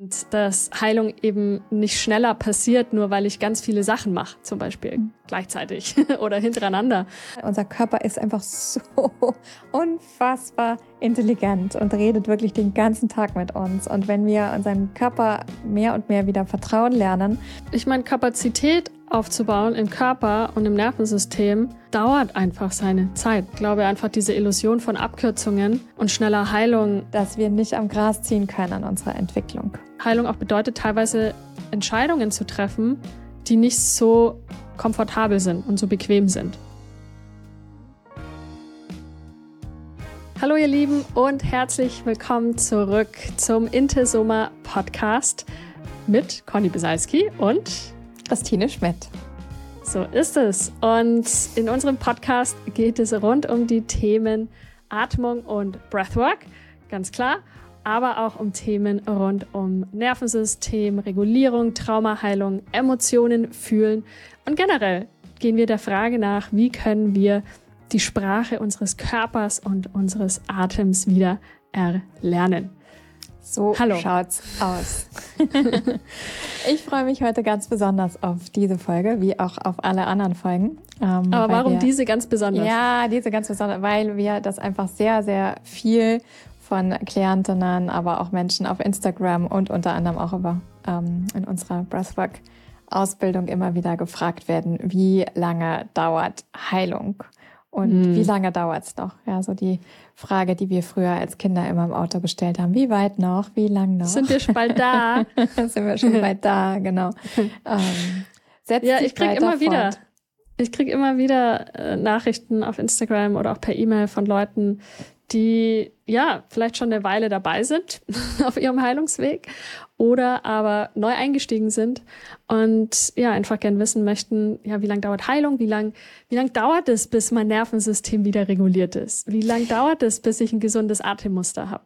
Und dass Heilung eben nicht schneller passiert, nur weil ich ganz viele Sachen mache, zum Beispiel mhm. gleichzeitig oder hintereinander. Unser Körper ist einfach so unfassbar intelligent und redet wirklich den ganzen Tag mit uns. Und wenn wir unserem Körper mehr und mehr wieder vertrauen lernen. Ich meine, Kapazität aufzubauen im Körper und im Nervensystem dauert einfach seine Zeit. Ich glaube einfach diese Illusion von Abkürzungen und schneller Heilung. Dass wir nicht am Gras ziehen können an unserer Entwicklung. Heilung auch bedeutet teilweise Entscheidungen zu treffen, die nicht so komfortabel sind und so bequem sind. Hallo ihr Lieben und herzlich willkommen zurück zum Intesoma Podcast mit Conny Besalski und Christine Schmidt. So ist es. Und in unserem Podcast geht es rund um die Themen Atmung und Breathwork, ganz klar, aber auch um Themen rund um Nervensystem, Regulierung, Traumaheilung, Emotionen, Fühlen und generell gehen wir der Frage nach, wie können wir die Sprache unseres Körpers und unseres Atems wieder erlernen. So Hallo. schaut's aus. ich freue mich heute ganz besonders auf diese Folge, wie auch auf alle anderen Folgen. Ähm, Aber warum wir, diese ganz besonders? Ja, diese ganz besonders, weil wir das einfach sehr, sehr viel von Klientinnen, aber auch Menschen auf Instagram und unter anderem auch über, ähm, in unserer Breathwork Ausbildung immer wieder gefragt werden, wie lange dauert Heilung? Und hm. wie lange dauert's noch? Ja, so die Frage, die wir früher als Kinder immer im Auto gestellt haben. Wie weit noch? Wie lang noch? Sind wir schon bald da? Sind wir schon bald da, genau. Ähm, ja, ich krieg immer fort. wieder. Ich krieg immer wieder äh, Nachrichten auf Instagram oder auch per E-Mail von Leuten, die ja vielleicht schon eine Weile dabei sind auf ihrem Heilungsweg oder aber neu eingestiegen sind und ja einfach gern wissen möchten, ja, wie lange dauert Heilung, wie lang wie lang dauert es, bis mein Nervensystem wieder reguliert ist? Wie lang dauert es, bis ich ein gesundes Atemmuster habe?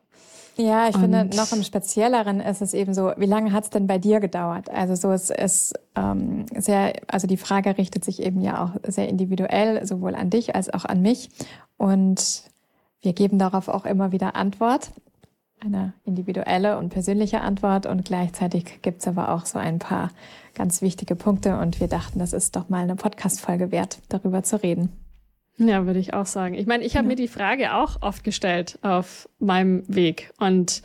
Ja, ich und finde, noch im Spezielleren ist es eben so, wie lange hat es denn bei dir gedauert? Also so ist es ähm, sehr, also die Frage richtet sich eben ja auch sehr individuell, sowohl an dich als auch an mich. Und wir geben darauf auch immer wieder Antwort, eine individuelle und persönliche Antwort und gleichzeitig gibt's aber auch so ein paar ganz wichtige Punkte und wir dachten, das ist doch mal eine Podcast-Folge wert, darüber zu reden. Ja, würde ich auch sagen. Ich meine, ich habe ja. mir die Frage auch oft gestellt auf meinem Weg und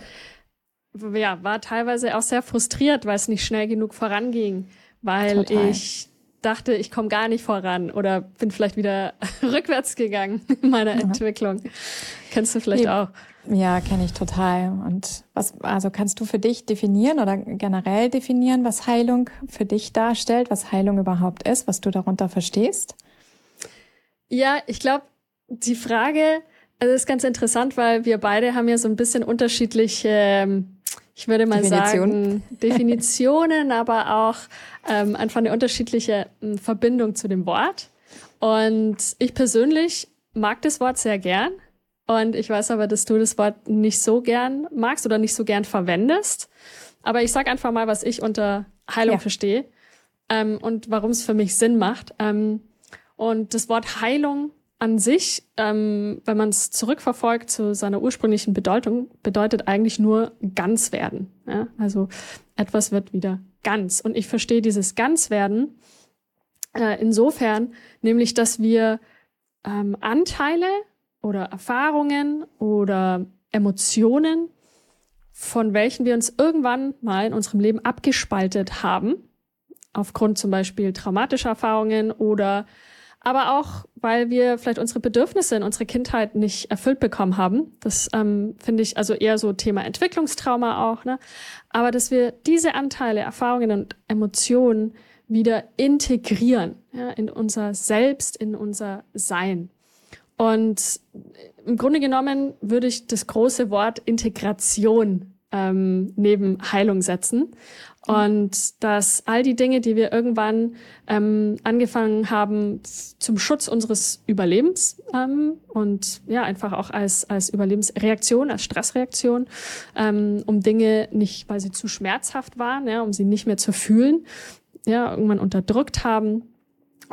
ja, war teilweise auch sehr frustriert, weil es nicht schnell genug voranging, weil Total. ich dachte, ich komme gar nicht voran oder bin vielleicht wieder rückwärts gegangen in meiner ja. Entwicklung. Kennst du vielleicht ja, auch? Ja, kenne ich total. Und was, also kannst du für dich definieren oder generell definieren, was Heilung für dich darstellt, was Heilung überhaupt ist, was du darunter verstehst? Ja, ich glaube, die Frage, also ist ganz interessant, weil wir beide haben ja so ein bisschen unterschiedliche ähm, ich würde mal Definition. sagen, Definitionen, aber auch ähm, einfach eine unterschiedliche ähm, Verbindung zu dem Wort. Und ich persönlich mag das Wort sehr gern. Und ich weiß aber, dass du das Wort nicht so gern magst oder nicht so gern verwendest. Aber ich sag einfach mal, was ich unter Heilung ja. verstehe ähm, und warum es für mich Sinn macht. Ähm, und das Wort Heilung an sich, ähm, wenn man es zurückverfolgt zu seiner ursprünglichen Bedeutung, bedeutet eigentlich nur ganz werden. Ja? Also etwas wird wieder ganz. Und ich verstehe dieses Ganzwerden äh, insofern, nämlich, dass wir ähm, Anteile oder Erfahrungen oder Emotionen, von welchen wir uns irgendwann mal in unserem Leben abgespaltet haben, aufgrund zum Beispiel traumatischer Erfahrungen oder aber auch, weil wir vielleicht unsere Bedürfnisse in unserer Kindheit nicht erfüllt bekommen haben. Das ähm, finde ich also eher so Thema Entwicklungstrauma auch, ne? Aber dass wir diese Anteile, Erfahrungen und Emotionen wieder integrieren ja, in unser Selbst, in unser Sein. Und im Grunde genommen würde ich das große Wort Integration ähm, neben Heilung setzen. Und dass all die Dinge, die wir irgendwann ähm, angefangen haben zum Schutz unseres Überlebens ähm, und ja einfach auch als als Überlebensreaktion, als Stressreaktion, ähm, um Dinge nicht, weil sie zu schmerzhaft waren, ja, um sie nicht mehr zu fühlen, ja irgendwann unterdrückt haben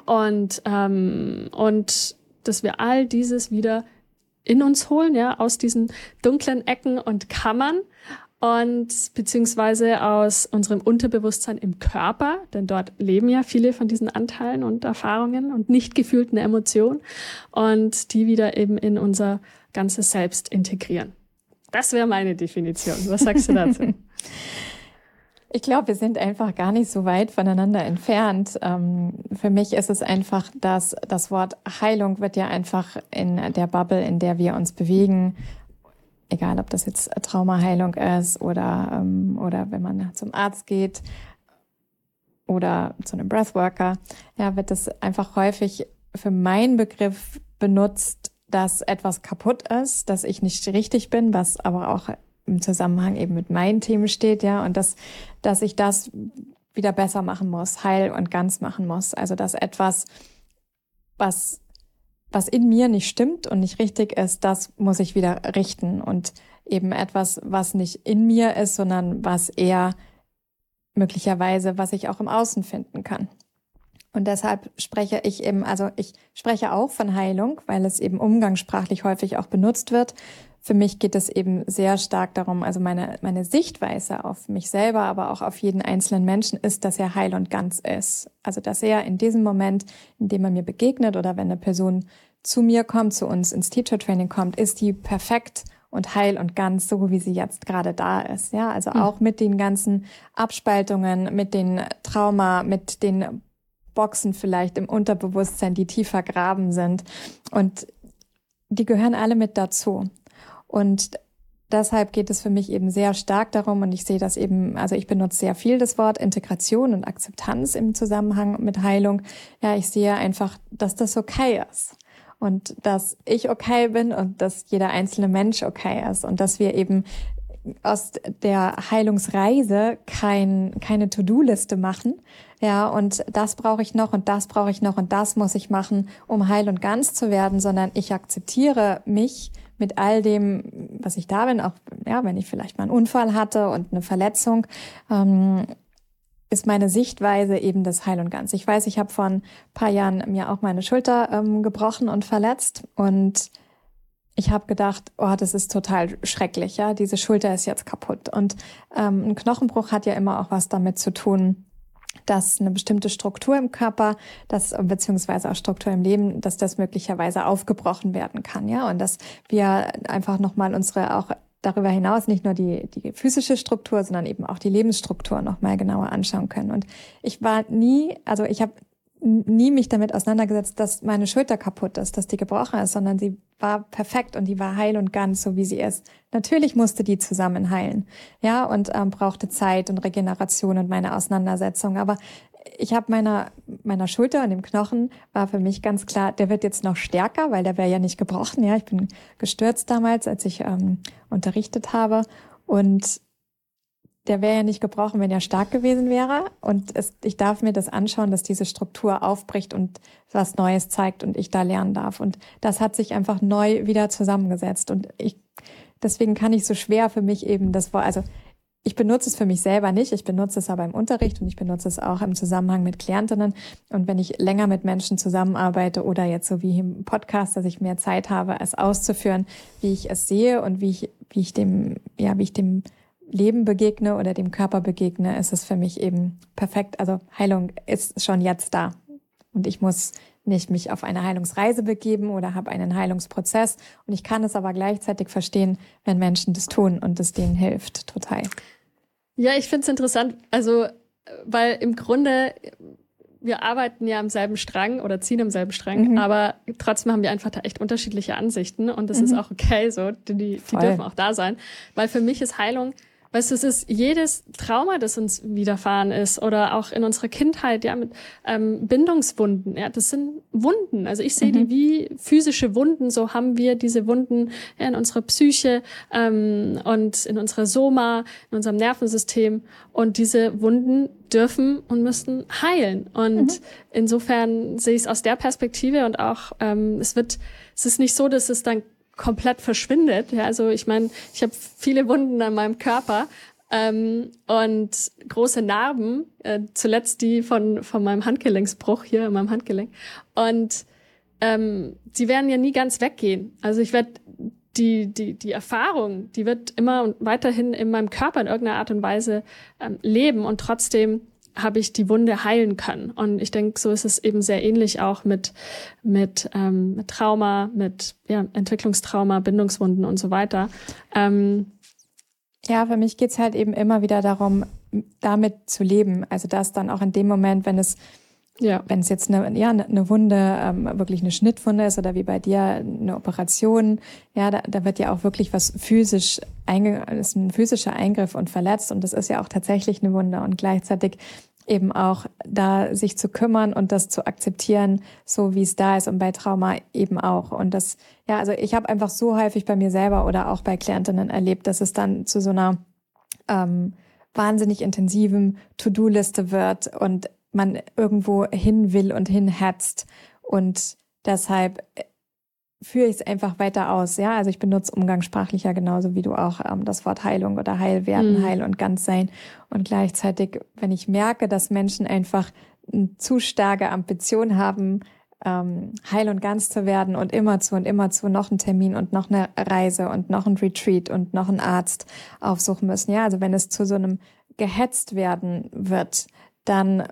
und ähm, und dass wir all dieses wieder in uns holen, ja, aus diesen dunklen Ecken und Kammern und beziehungsweise aus unserem Unterbewusstsein im Körper, denn dort leben ja viele von diesen Anteilen und Erfahrungen und nicht gefühlten Emotionen und die wieder eben in unser ganzes Selbst integrieren. Das wäre meine Definition. Was sagst du dazu? Ich glaube, wir sind einfach gar nicht so weit voneinander entfernt. Ähm, für mich ist es einfach, dass das Wort Heilung wird ja einfach in der Bubble, in der wir uns bewegen, egal ob das jetzt Traumaheilung ist oder, ähm, oder wenn man zum Arzt geht oder zu einem Breathworker, ja, wird das einfach häufig für meinen Begriff benutzt, dass etwas kaputt ist, dass ich nicht richtig bin, was aber auch im Zusammenhang eben mit meinen Themen steht, ja, und dass, dass ich das wieder besser machen muss, heil und ganz machen muss. Also, dass etwas, was was in mir nicht stimmt und nicht richtig ist, das muss ich wieder richten und eben etwas, was nicht in mir ist, sondern was eher möglicherweise, was ich auch im Außen finden kann. Und deshalb spreche ich eben, also ich spreche auch von Heilung, weil es eben umgangssprachlich häufig auch benutzt wird. Für mich geht es eben sehr stark darum, also meine, meine Sichtweise auf mich selber, aber auch auf jeden einzelnen Menschen ist, dass er heil und ganz ist. Also, dass er in diesem Moment, in dem er mir begegnet oder wenn eine Person zu mir kommt, zu uns ins Teacher Training kommt, ist die perfekt und heil und ganz, so wie sie jetzt gerade da ist. Ja, also hm. auch mit den ganzen Abspaltungen, mit den Trauma, mit den Boxen vielleicht im Unterbewusstsein, die tiefer graben sind. Und die gehören alle mit dazu. Und deshalb geht es für mich eben sehr stark darum, und ich sehe das eben, also ich benutze sehr viel das Wort Integration und Akzeptanz im Zusammenhang mit Heilung. Ja, ich sehe einfach, dass das okay ist und dass ich okay bin und dass jeder einzelne Mensch okay ist und dass wir eben aus der Heilungsreise kein, keine To-Do-Liste machen. Ja, und das brauche ich noch und das brauche ich noch und das muss ich machen, um heil und ganz zu werden, sondern ich akzeptiere mich mit all dem, was ich da bin, auch ja, wenn ich vielleicht mal einen Unfall hatte und eine Verletzung, ähm, ist meine Sichtweise eben das Heil und Ganz. Ich weiß, ich habe vor ein paar Jahren mir auch meine Schulter ähm, gebrochen und verletzt und ich habe gedacht, oh, das ist total schrecklich, ja, diese Schulter ist jetzt kaputt. Und ähm, ein Knochenbruch hat ja immer auch was damit zu tun, dass eine bestimmte Struktur im Körper, das beziehungsweise auch Struktur im Leben, dass das möglicherweise aufgebrochen werden kann, ja, und dass wir einfach nochmal unsere auch darüber hinaus nicht nur die, die physische Struktur, sondern eben auch die Lebensstruktur noch mal genauer anschauen können. Und ich war nie, also ich habe nie mich damit auseinandergesetzt, dass meine Schulter kaputt ist, dass die gebrochen ist, sondern sie war perfekt und die war heil und ganz, so wie sie ist. Natürlich musste die zusammen heilen, ja, und ähm, brauchte Zeit und Regeneration und meine Auseinandersetzung. Aber ich habe meiner meiner Schulter und dem Knochen war für mich ganz klar, der wird jetzt noch stärker, weil der wäre ja nicht gebrochen. Ja, ich bin gestürzt damals, als ich ähm, unterrichtet habe und der wäre ja nicht gebrochen, wenn er stark gewesen wäre. Und es, ich darf mir das anschauen, dass diese Struktur aufbricht und was Neues zeigt und ich da lernen darf. Und das hat sich einfach neu wieder zusammengesetzt. Und ich, deswegen kann ich so schwer für mich eben das Wort, also ich benutze es für mich selber nicht, ich benutze es aber im Unterricht und ich benutze es auch im Zusammenhang mit Klientinnen. Und wenn ich länger mit Menschen zusammenarbeite oder jetzt so wie im Podcast, dass ich mehr Zeit habe, es auszuführen, wie ich es sehe und wie ich, wie ich dem, ja, wie ich dem Leben begegne oder dem Körper begegne, ist es für mich eben perfekt. Also Heilung ist schon jetzt da. Und ich muss nicht mich auf eine Heilungsreise begeben oder habe einen Heilungsprozess. Und ich kann es aber gleichzeitig verstehen, wenn Menschen das tun und es denen hilft. Total. Ja, ich finde es interessant, also weil im Grunde wir arbeiten ja am selben Strang oder ziehen am selben Strang, mhm. aber trotzdem haben wir einfach da echt unterschiedliche Ansichten und das mhm. ist auch okay so, die, die dürfen auch da sein, weil für mich ist Heilung Weißt du, es ist jedes Trauma, das uns widerfahren ist oder auch in unserer Kindheit, ja, mit ähm, Bindungswunden, ja, das sind Wunden. Also ich sehe mhm. die wie physische Wunden, so haben wir diese Wunden ja, in unserer Psyche ähm, und in unserer Soma, in unserem Nervensystem. Und diese Wunden dürfen und müssen heilen. Und mhm. insofern sehe ich es aus der Perspektive und auch, ähm, es wird, es ist nicht so, dass es dann komplett verschwindet. Ja, also ich meine, ich habe viele Wunden an meinem Körper ähm, und große Narben, äh, zuletzt die von, von meinem Handgelenksbruch hier an meinem Handgelenk. Und ähm, die werden ja nie ganz weggehen. Also ich werde die, die, die Erfahrung, die wird immer weiterhin in meinem Körper in irgendeiner Art und Weise ähm, leben und trotzdem habe ich die Wunde heilen können. Und ich denke, so ist es eben sehr ähnlich auch mit, mit, ähm, mit Trauma, mit ja, Entwicklungstrauma, Bindungswunden und so weiter. Ähm, ja, für mich geht's halt eben immer wieder darum, damit zu leben. Also das dann auch in dem Moment, wenn es ja. Wenn es jetzt eine, ja, eine Wunde, ähm, wirklich eine Schnittwunde ist oder wie bei dir eine Operation, ja, da, da wird ja auch wirklich was physisch einge ist ein physischer Eingriff und verletzt und das ist ja auch tatsächlich eine Wunde und gleichzeitig eben auch da sich zu kümmern und das zu akzeptieren, so wie es da ist und bei Trauma eben auch. Und das, ja, also ich habe einfach so häufig bei mir selber oder auch bei Klientinnen erlebt, dass es dann zu so einer ähm, wahnsinnig intensiven To-Do-Liste wird und man irgendwo hin will und hinhetzt. Und deshalb äh, führe ich es einfach weiter aus. Ja, also ich benutze umgangssprachlicher genauso wie du auch ähm, das Wort Heilung oder Heilwerden, mhm. Heil und Ganzsein. Und gleichzeitig, wenn ich merke, dass Menschen einfach zu starke Ambition haben, ähm, heil und ganz zu werden und immer zu und immer zu noch einen Termin und noch eine Reise und noch ein Retreat und noch einen Arzt aufsuchen müssen. Ja, also wenn es zu so einem gehetzt werden wird, dann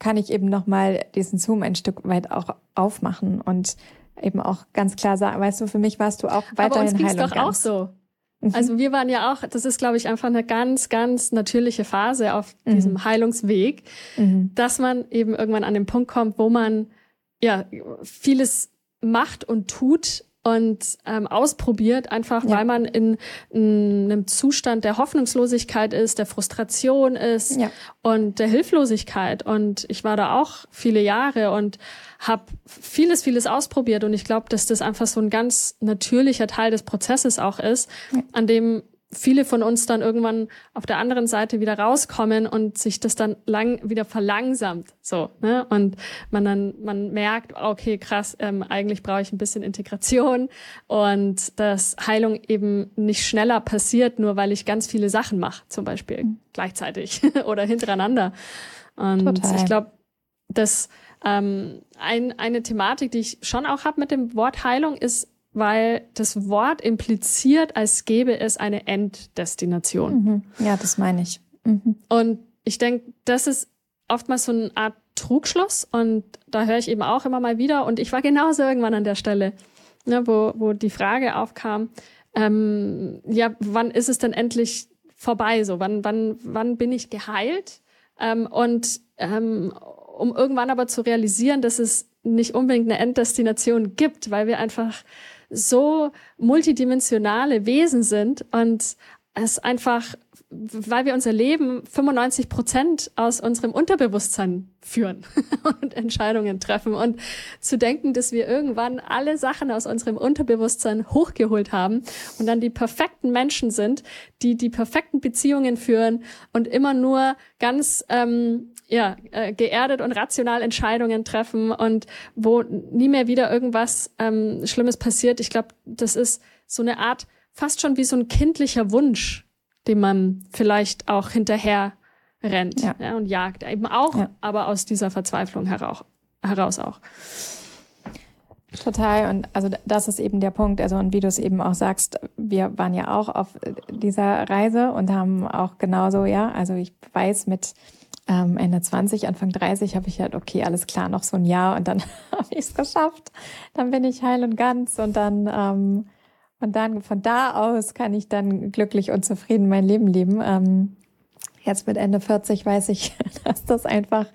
kann ich eben nochmal diesen Zoom ein Stück weit auch aufmachen und eben auch ganz klar sagen, weißt du, für mich warst du auch weiterhin Aber uns Heilung doch auch so. Mhm. Also wir waren ja auch, das ist glaube ich einfach eine ganz, ganz natürliche Phase auf mhm. diesem Heilungsweg, mhm. dass man eben irgendwann an den Punkt kommt, wo man ja vieles macht und tut, und ähm, ausprobiert, einfach ja. weil man in, in, einem Zustand der Hoffnungslosigkeit ist, der Frustration ist ja. und der Hilflosigkeit. Und ich war da auch viele Jahre und habe vieles, vieles ausprobiert. Und ich glaube, dass das einfach so ein ganz natürlicher Teil des Prozesses auch ist, ja. an dem viele von uns dann irgendwann auf der anderen Seite wieder rauskommen und sich das dann lang wieder verlangsamt so ne und man dann man merkt okay krass ähm, eigentlich brauche ich ein bisschen Integration und dass Heilung eben nicht schneller passiert nur weil ich ganz viele Sachen mache zum Beispiel mhm. gleichzeitig oder hintereinander und Total. ich glaube dass ähm, ein, eine Thematik die ich schon auch habe mit dem Wort Heilung ist weil das Wort impliziert, als gäbe es eine Enddestination. Mhm. Ja, das meine ich. Mhm. Und ich denke, das ist oftmals so eine Art Trugschluss und da höre ich eben auch immer mal wieder und ich war genauso irgendwann an der Stelle, ne, wo, wo die Frage aufkam, ähm, ja, wann ist es denn endlich vorbei? So, wann, wann, wann bin ich geheilt? Ähm, und ähm, um irgendwann aber zu realisieren, dass es nicht unbedingt eine Enddestination gibt, weil wir einfach so multidimensionale Wesen sind und es einfach, weil wir unser Leben 95 Prozent aus unserem Unterbewusstsein führen und Entscheidungen treffen und zu denken, dass wir irgendwann alle Sachen aus unserem Unterbewusstsein hochgeholt haben und dann die perfekten Menschen sind, die die perfekten Beziehungen führen und immer nur ganz ähm, ja, äh, geerdet und rational Entscheidungen treffen und wo nie mehr wieder irgendwas ähm, Schlimmes passiert. Ich glaube, das ist so eine Art, fast schon wie so ein kindlicher Wunsch, den man vielleicht auch hinterher rennt ja. ja und jagt. Eben auch, ja. aber aus dieser Verzweiflung heraus, heraus auch. Total. Und also das ist eben der Punkt. Also, und wie du es eben auch sagst, wir waren ja auch auf dieser Reise und haben auch genauso, ja, also ich weiß mit ähm, Ende 20, Anfang 30 habe ich halt, okay, alles klar, noch so ein Jahr und dann habe ich es geschafft. Dann bin ich heil und ganz und dann ähm, und dann von da aus kann ich dann glücklich und zufrieden mein Leben leben. Ähm, Jetzt mit Ende 40 weiß ich, dass das einfach,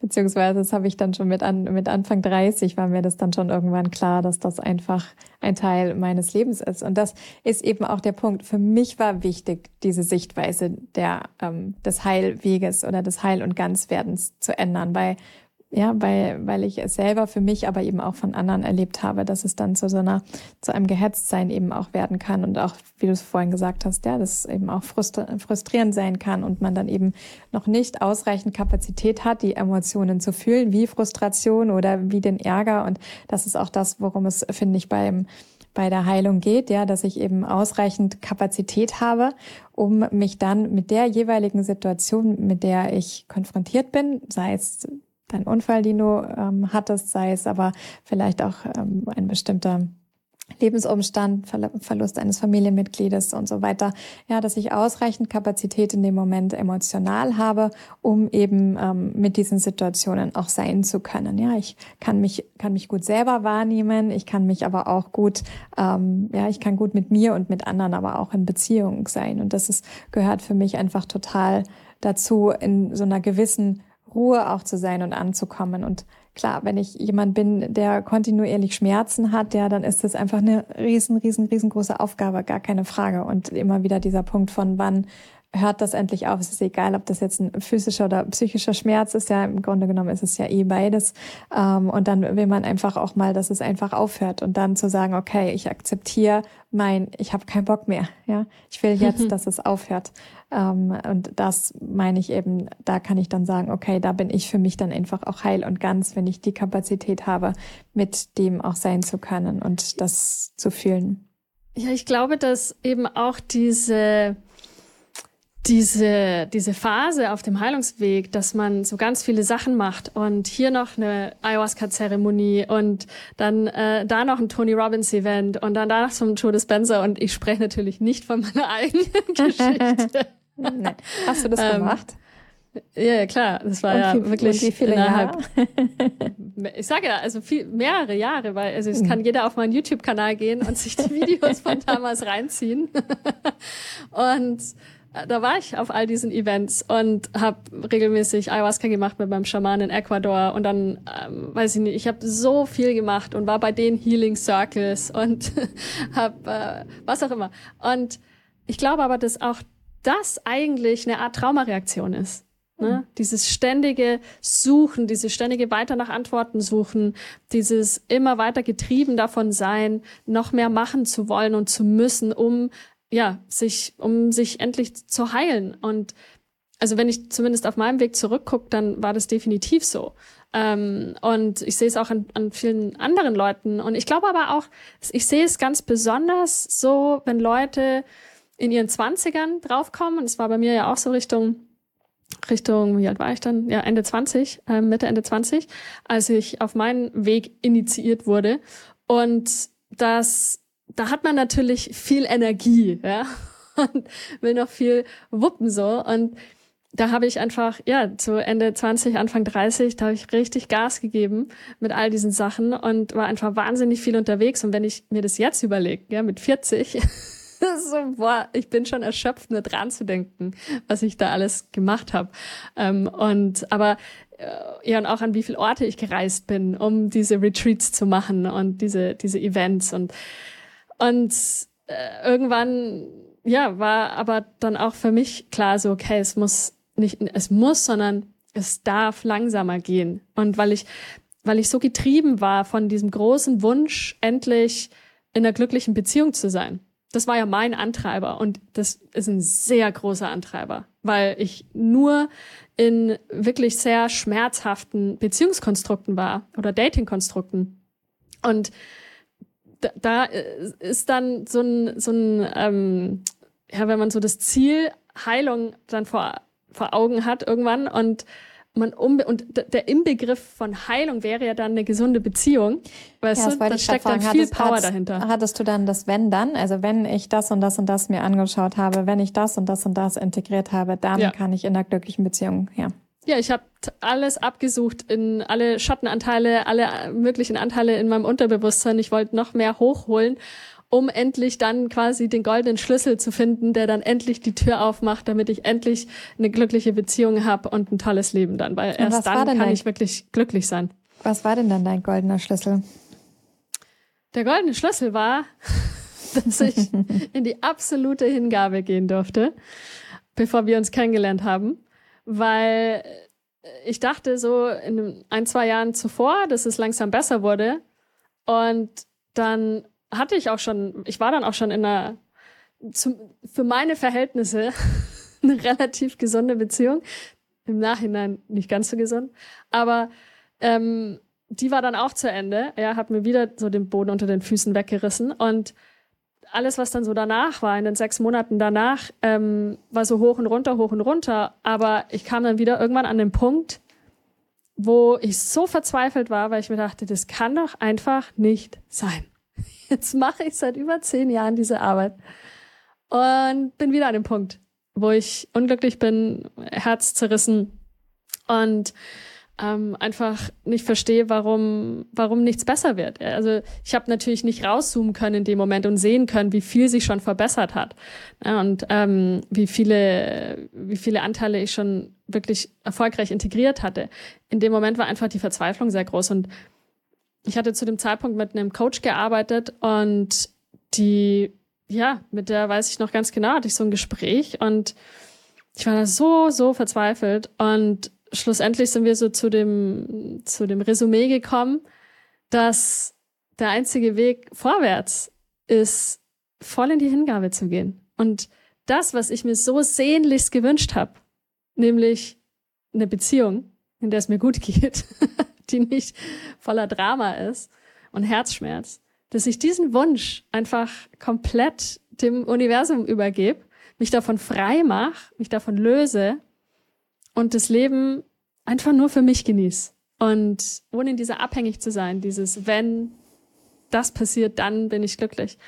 beziehungsweise das habe ich dann schon mit, an, mit Anfang 30 war mir das dann schon irgendwann klar, dass das einfach ein Teil meines Lebens ist. Und das ist eben auch der Punkt. Für mich war wichtig, diese Sichtweise der, ähm, des Heilweges oder des Heil- und Ganzwerdens zu ändern, weil ja, weil, weil ich es selber für mich, aber eben auch von anderen erlebt habe, dass es dann zu so einer, zu einem Gehetztsein eben auch werden kann und auch, wie du es vorhin gesagt hast, ja, das eben auch frustrierend sein kann und man dann eben noch nicht ausreichend Kapazität hat, die Emotionen zu fühlen, wie Frustration oder wie den Ärger. Und das ist auch das, worum es, finde ich, beim, bei der Heilung geht, ja, dass ich eben ausreichend Kapazität habe, um mich dann mit der jeweiligen Situation, mit der ich konfrontiert bin, sei es dein Unfall, den du ähm, hattest, sei es aber vielleicht auch ähm, ein bestimmter Lebensumstand, Verlust eines Familienmitgliedes und so weiter. Ja, dass ich ausreichend Kapazität in dem Moment emotional habe, um eben ähm, mit diesen Situationen auch sein zu können. Ja, ich kann mich kann mich gut selber wahrnehmen, ich kann mich aber auch gut, ähm, ja, ich kann gut mit mir und mit anderen, aber auch in Beziehung sein. Und das ist gehört für mich einfach total dazu, in so einer gewissen Ruhe auch zu sein und anzukommen und klar, wenn ich jemand bin, der kontinuierlich Schmerzen hat, ja, dann ist das einfach eine riesen, riesen, riesengroße Aufgabe, gar keine Frage. Und immer wieder dieser Punkt von wann hört das endlich auf. Es ist egal, ob das jetzt ein physischer oder psychischer Schmerz ist. Ja, im Grunde genommen ist es ja eh beides. Ähm, und dann will man einfach auch mal, dass es einfach aufhört und dann zu sagen, okay, ich akzeptiere mein, ich habe keinen Bock mehr. Ja, ich will jetzt, dass es aufhört. Ähm, und das meine ich eben, da kann ich dann sagen, okay, da bin ich für mich dann einfach auch heil und ganz, wenn ich die Kapazität habe, mit dem auch sein zu können und das zu fühlen. Ja, ich glaube, dass eben auch diese diese, diese Phase auf dem Heilungsweg, dass man so ganz viele Sachen macht und hier noch eine Ayahuasca-Zeremonie und dann äh, da noch ein Tony Robbins-Event und dann da noch zum Joe Dispenza und ich spreche natürlich nicht von meiner eigenen Geschichte. Nein. Hast du das ähm, gemacht? Ja, klar. Das war und ja wie, wirklich wie viele innerhalb. Jahre? ich sage ja, also viel, mehrere Jahre, weil also es mhm. kann jeder auf meinen YouTube-Kanal gehen und sich die Videos von damals reinziehen. und da war ich auf all diesen Events und habe regelmäßig Ayahuasca gemacht mit meinem Schaman in Ecuador und dann ähm, weiß ich nicht, ich habe so viel gemacht und war bei den Healing Circles und habe äh, was auch immer. Und ich glaube aber, dass auch das eigentlich eine Art Traumareaktion ist. Ne? Mhm. Dieses ständige Suchen, dieses ständige weiter nach Antworten suchen, dieses immer weiter getrieben davon sein, noch mehr machen zu wollen und zu müssen, um ja, sich, um sich endlich zu heilen. Und also wenn ich zumindest auf meinem Weg zurückgucke, dann war das definitiv so. Ähm, und ich sehe es auch an, an vielen anderen Leuten. Und ich glaube aber auch, ich sehe es ganz besonders so, wenn Leute in ihren Zwanzigern draufkommen. Und es war bei mir ja auch so Richtung, Richtung, wie alt war ich dann? Ja, Ende 20, äh, Mitte, Ende 20, als ich auf meinen Weg initiiert wurde. Und das da hat man natürlich viel Energie, ja, und will noch viel wuppen so. Und da habe ich einfach, ja, zu Ende 20, Anfang 30, da habe ich richtig Gas gegeben mit all diesen Sachen und war einfach wahnsinnig viel unterwegs. Und wenn ich mir das jetzt überlege, ja, mit 40, so, boah, ich bin schon erschöpft, nur dran zu denken, was ich da alles gemacht habe. Ähm, und aber äh, ja, und auch an wie viele Orte ich gereist bin, um diese Retreats zu machen und diese, diese Events und und äh, irgendwann, ja, war aber dann auch für mich klar so, okay, es muss nicht, es muss, sondern es darf langsamer gehen. Und weil ich, weil ich so getrieben war von diesem großen Wunsch, endlich in einer glücklichen Beziehung zu sein. Das war ja mein Antreiber und das ist ein sehr großer Antreiber, weil ich nur in wirklich sehr schmerzhaften Beziehungskonstrukten war oder Datingkonstrukten. Und da, da ist dann so ein, so ein ähm, ja, wenn man so das Ziel Heilung dann vor, vor Augen hat irgendwann und man um und der Inbegriff von Heilung wäre ja dann eine gesunde Beziehung. Weißt ja, du, da steckt dann viel hattest, Power dahinter. Hattest du dann das Wenn dann? Also wenn ich das und das und das mir angeschaut habe, wenn ich das und das und das integriert habe, dann ja. kann ich in einer glücklichen Beziehung, ja. Ja, ich habe alles abgesucht in alle Schattenanteile, alle möglichen Anteile in meinem Unterbewusstsein. Ich wollte noch mehr hochholen, um endlich dann quasi den goldenen Schlüssel zu finden, der dann endlich die Tür aufmacht, damit ich endlich eine glückliche Beziehung habe und ein tolles Leben dann, weil erst dann kann dein, ich wirklich glücklich sein. Was war denn dann dein goldener Schlüssel? Der goldene Schlüssel war, dass ich in die absolute Hingabe gehen durfte, bevor wir uns kennengelernt haben weil ich dachte so in ein, zwei Jahren zuvor, dass es langsam besser wurde. Und dann hatte ich auch schon, ich war dann auch schon in einer, zum, für meine Verhältnisse, eine relativ gesunde Beziehung. Im Nachhinein nicht ganz so gesund. Aber ähm, die war dann auch zu Ende. Er hat mir wieder so den Boden unter den Füßen weggerissen. Und alles, was dann so danach war, in den sechs Monaten danach, ähm, war so hoch und runter, hoch und runter. Aber ich kam dann wieder irgendwann an den Punkt, wo ich so verzweifelt war, weil ich mir dachte, das kann doch einfach nicht sein. Jetzt mache ich seit über zehn Jahren diese Arbeit und bin wieder an dem Punkt, wo ich unglücklich bin, Herz zerrissen und ähm, einfach nicht verstehe, warum, warum nichts besser wird. Also ich habe natürlich nicht rauszoomen können in dem Moment und sehen können, wie viel sich schon verbessert hat und ähm, wie viele, wie viele Anteile ich schon wirklich erfolgreich integriert hatte. In dem Moment war einfach die Verzweiflung sehr groß und ich hatte zu dem Zeitpunkt mit einem Coach gearbeitet und die, ja, mit der weiß ich noch ganz genau, hatte ich so ein Gespräch und ich war da so, so verzweifelt und schlussendlich sind wir so zu dem, zu dem Resümee gekommen, dass der einzige Weg vorwärts ist, voll in die Hingabe zu gehen. Und das, was ich mir so sehnlichst gewünscht habe, nämlich eine Beziehung, in der es mir gut geht, die nicht voller Drama ist und Herzschmerz, dass ich diesen Wunsch einfach komplett dem Universum übergebe, mich davon frei mache, mich davon löse und das Leben einfach nur für mich genieße. Und ohne in dieser abhängig zu sein, dieses, wenn das passiert, dann bin ich glücklich.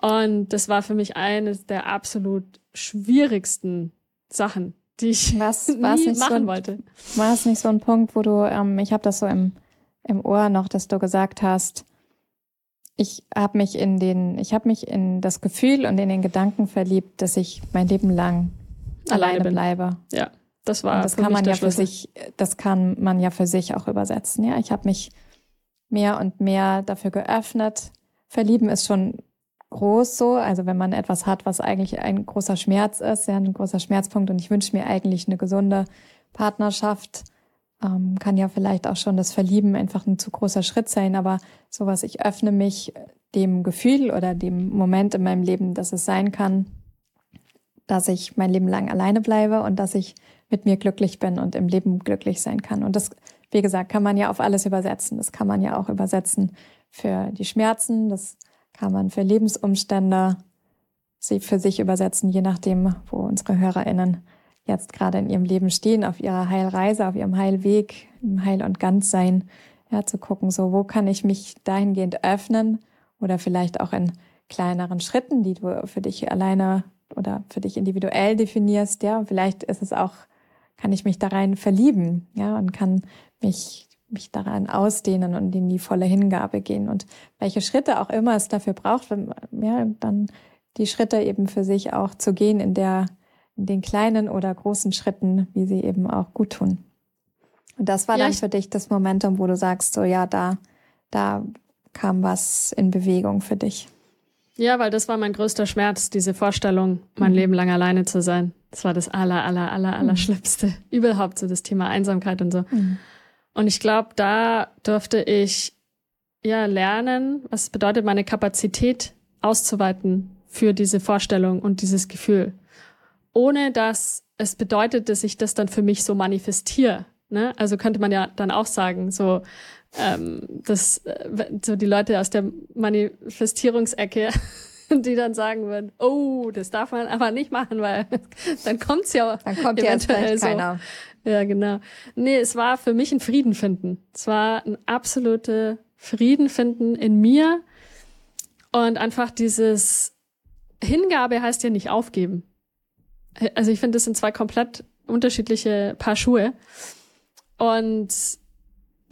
Und das war für mich eine der absolut schwierigsten Sachen, die ich was, nie machen so wollte. War es nicht so ein Punkt, wo du, ähm, ich habe das so im, im Ohr noch, dass du gesagt hast, ich habe mich in den, ich habe mich in das Gefühl und in den Gedanken verliebt, dass ich mein Leben lang alleine, alleine bleibe. Ja. Das war und das kann man ja für sich, das kann man ja für sich auch übersetzen. Ja, ich habe mich mehr und mehr dafür geöffnet. Verlieben ist schon groß so, also wenn man etwas hat, was eigentlich ein großer Schmerz ist, ja, ein großer Schmerzpunkt und ich wünsche mir eigentlich eine gesunde Partnerschaft, ähm, kann ja vielleicht auch schon das Verlieben einfach ein zu großer Schritt sein, aber sowas, ich öffne mich dem Gefühl oder dem Moment in meinem Leben, dass es sein kann, dass ich mein Leben lang alleine bleibe und dass ich mit mir glücklich bin und im Leben glücklich sein kann. Und das, wie gesagt, kann man ja auf alles übersetzen. Das kann man ja auch übersetzen für die Schmerzen, das kann man für Lebensumstände sie für sich übersetzen, je nachdem, wo unsere HörerInnen jetzt gerade in ihrem Leben stehen, auf ihrer Heilreise, auf ihrem Heilweg, im Heil- und Ganzsein, ja, zu gucken, so, wo kann ich mich dahingehend öffnen oder vielleicht auch in kleineren Schritten, die du für dich alleine oder für dich individuell definierst, ja, vielleicht ist es auch, kann ich mich da rein verlieben, ja, und kann mich mich daran ausdehnen und in die volle Hingabe gehen und welche Schritte auch immer es dafür braucht, wenn, ja, dann die Schritte eben für sich auch zu gehen in der, in den kleinen oder großen Schritten, wie sie eben auch gut tun. Und das war ja, dann für dich das Momentum, wo du sagst, so ja, da, da kam was in Bewegung für dich. Ja, weil das war mein größter Schmerz, diese Vorstellung, mein mhm. Leben lang alleine zu sein. Das war das aller, aller, aller, aller mhm. Schlimmste. Überhaupt so das Thema Einsamkeit und so. Mhm. Und ich glaube, da durfte ich ja lernen, was bedeutet, meine Kapazität auszuweiten für diese Vorstellung und dieses Gefühl. Ohne dass es bedeutet, dass ich das dann für mich so manifestiere. Ne? Also könnte man ja dann auch sagen, so, ähm, dass äh, so die Leute aus der Manifestierungsecke, die dann sagen würden, oh, das darf man aber nicht machen, weil dann kommt's ja dann kommt ja eventuell so. keiner. Ja, genau. Nee, es war für mich ein Frieden finden. Es war ein absolute Frieden finden in mir und einfach dieses Hingabe heißt ja nicht aufgeben. Also ich finde, das sind zwei komplett unterschiedliche Paar Schuhe. Und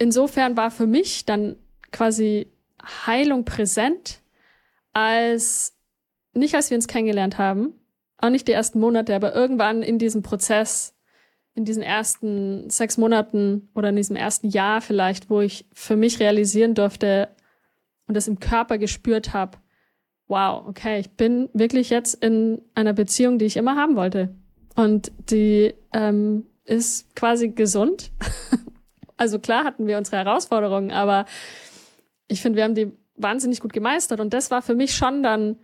insofern war für mich dann quasi Heilung präsent, als nicht als wir uns kennengelernt haben, auch nicht die ersten Monate, aber irgendwann in diesem Prozess, in diesen ersten sechs Monaten oder in diesem ersten Jahr vielleicht, wo ich für mich realisieren durfte und das im Körper gespürt habe, wow, okay, ich bin wirklich jetzt in einer Beziehung, die ich immer haben wollte. Und die ähm, ist quasi gesund Also klar hatten wir unsere Herausforderungen, aber ich finde, wir haben die wahnsinnig gut gemeistert. Und das war für mich schon dann,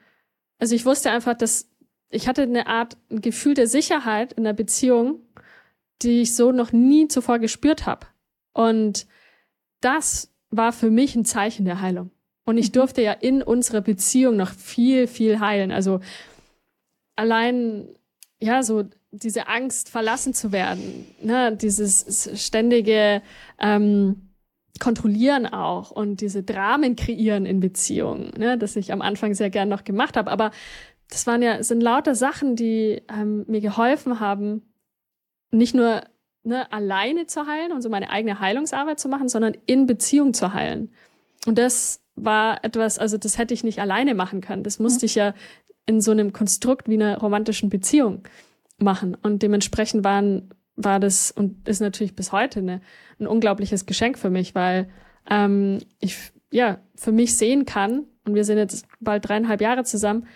also ich wusste einfach, dass ich hatte eine Art ein Gefühl der Sicherheit in der Beziehung, die ich so noch nie zuvor gespürt habe. Und das war für mich ein Zeichen der Heilung. Und ich mhm. durfte ja in unserer Beziehung noch viel, viel heilen. Also allein, ja, so diese Angst, verlassen zu werden, ne? dieses ständige, ähm, kontrollieren auch und diese Dramen kreieren in Beziehungen, ne, das ich am Anfang sehr gern noch gemacht habe. Aber das waren ja, sind lauter Sachen, die ähm, mir geholfen haben, nicht nur ne, alleine zu heilen und so meine eigene Heilungsarbeit zu machen, sondern in Beziehung zu heilen. Und das war etwas, also das hätte ich nicht alleine machen können. Das musste mhm. ich ja in so einem Konstrukt wie einer romantischen Beziehung machen. Und dementsprechend waren, war das und ist natürlich bis heute eine, ein unglaubliches Geschenk für mich, weil ähm, ich ja für mich sehen kann, und wir sind jetzt bald dreieinhalb Jahre zusammen,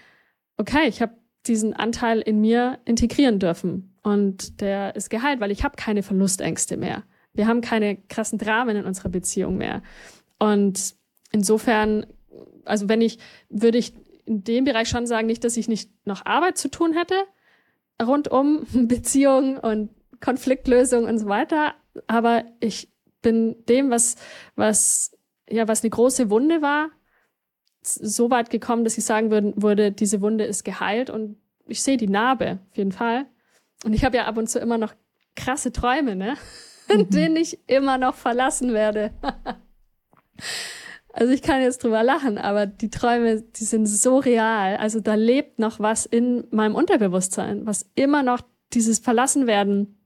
okay, ich habe diesen Anteil in mir integrieren dürfen. Und der ist geheilt, weil ich habe keine Verlustängste mehr. Wir haben keine krassen Dramen in unserer Beziehung mehr. Und insofern, also wenn ich, würde ich in dem Bereich schon sagen, nicht, dass ich nicht noch Arbeit zu tun hätte, rund um Beziehungen und Konfliktlösung und so weiter. Aber ich bin dem, was, was, ja, was eine große Wunde war, so weit gekommen, dass ich sagen würde, würde, diese Wunde ist geheilt und ich sehe die Narbe auf jeden Fall. Und ich habe ja ab und zu immer noch krasse Träume, ne? In denen ich immer noch verlassen werde. also ich kann jetzt drüber lachen, aber die Träume, die sind so real. Also da lebt noch was in meinem Unterbewusstsein, was immer noch dieses Verlassenwerden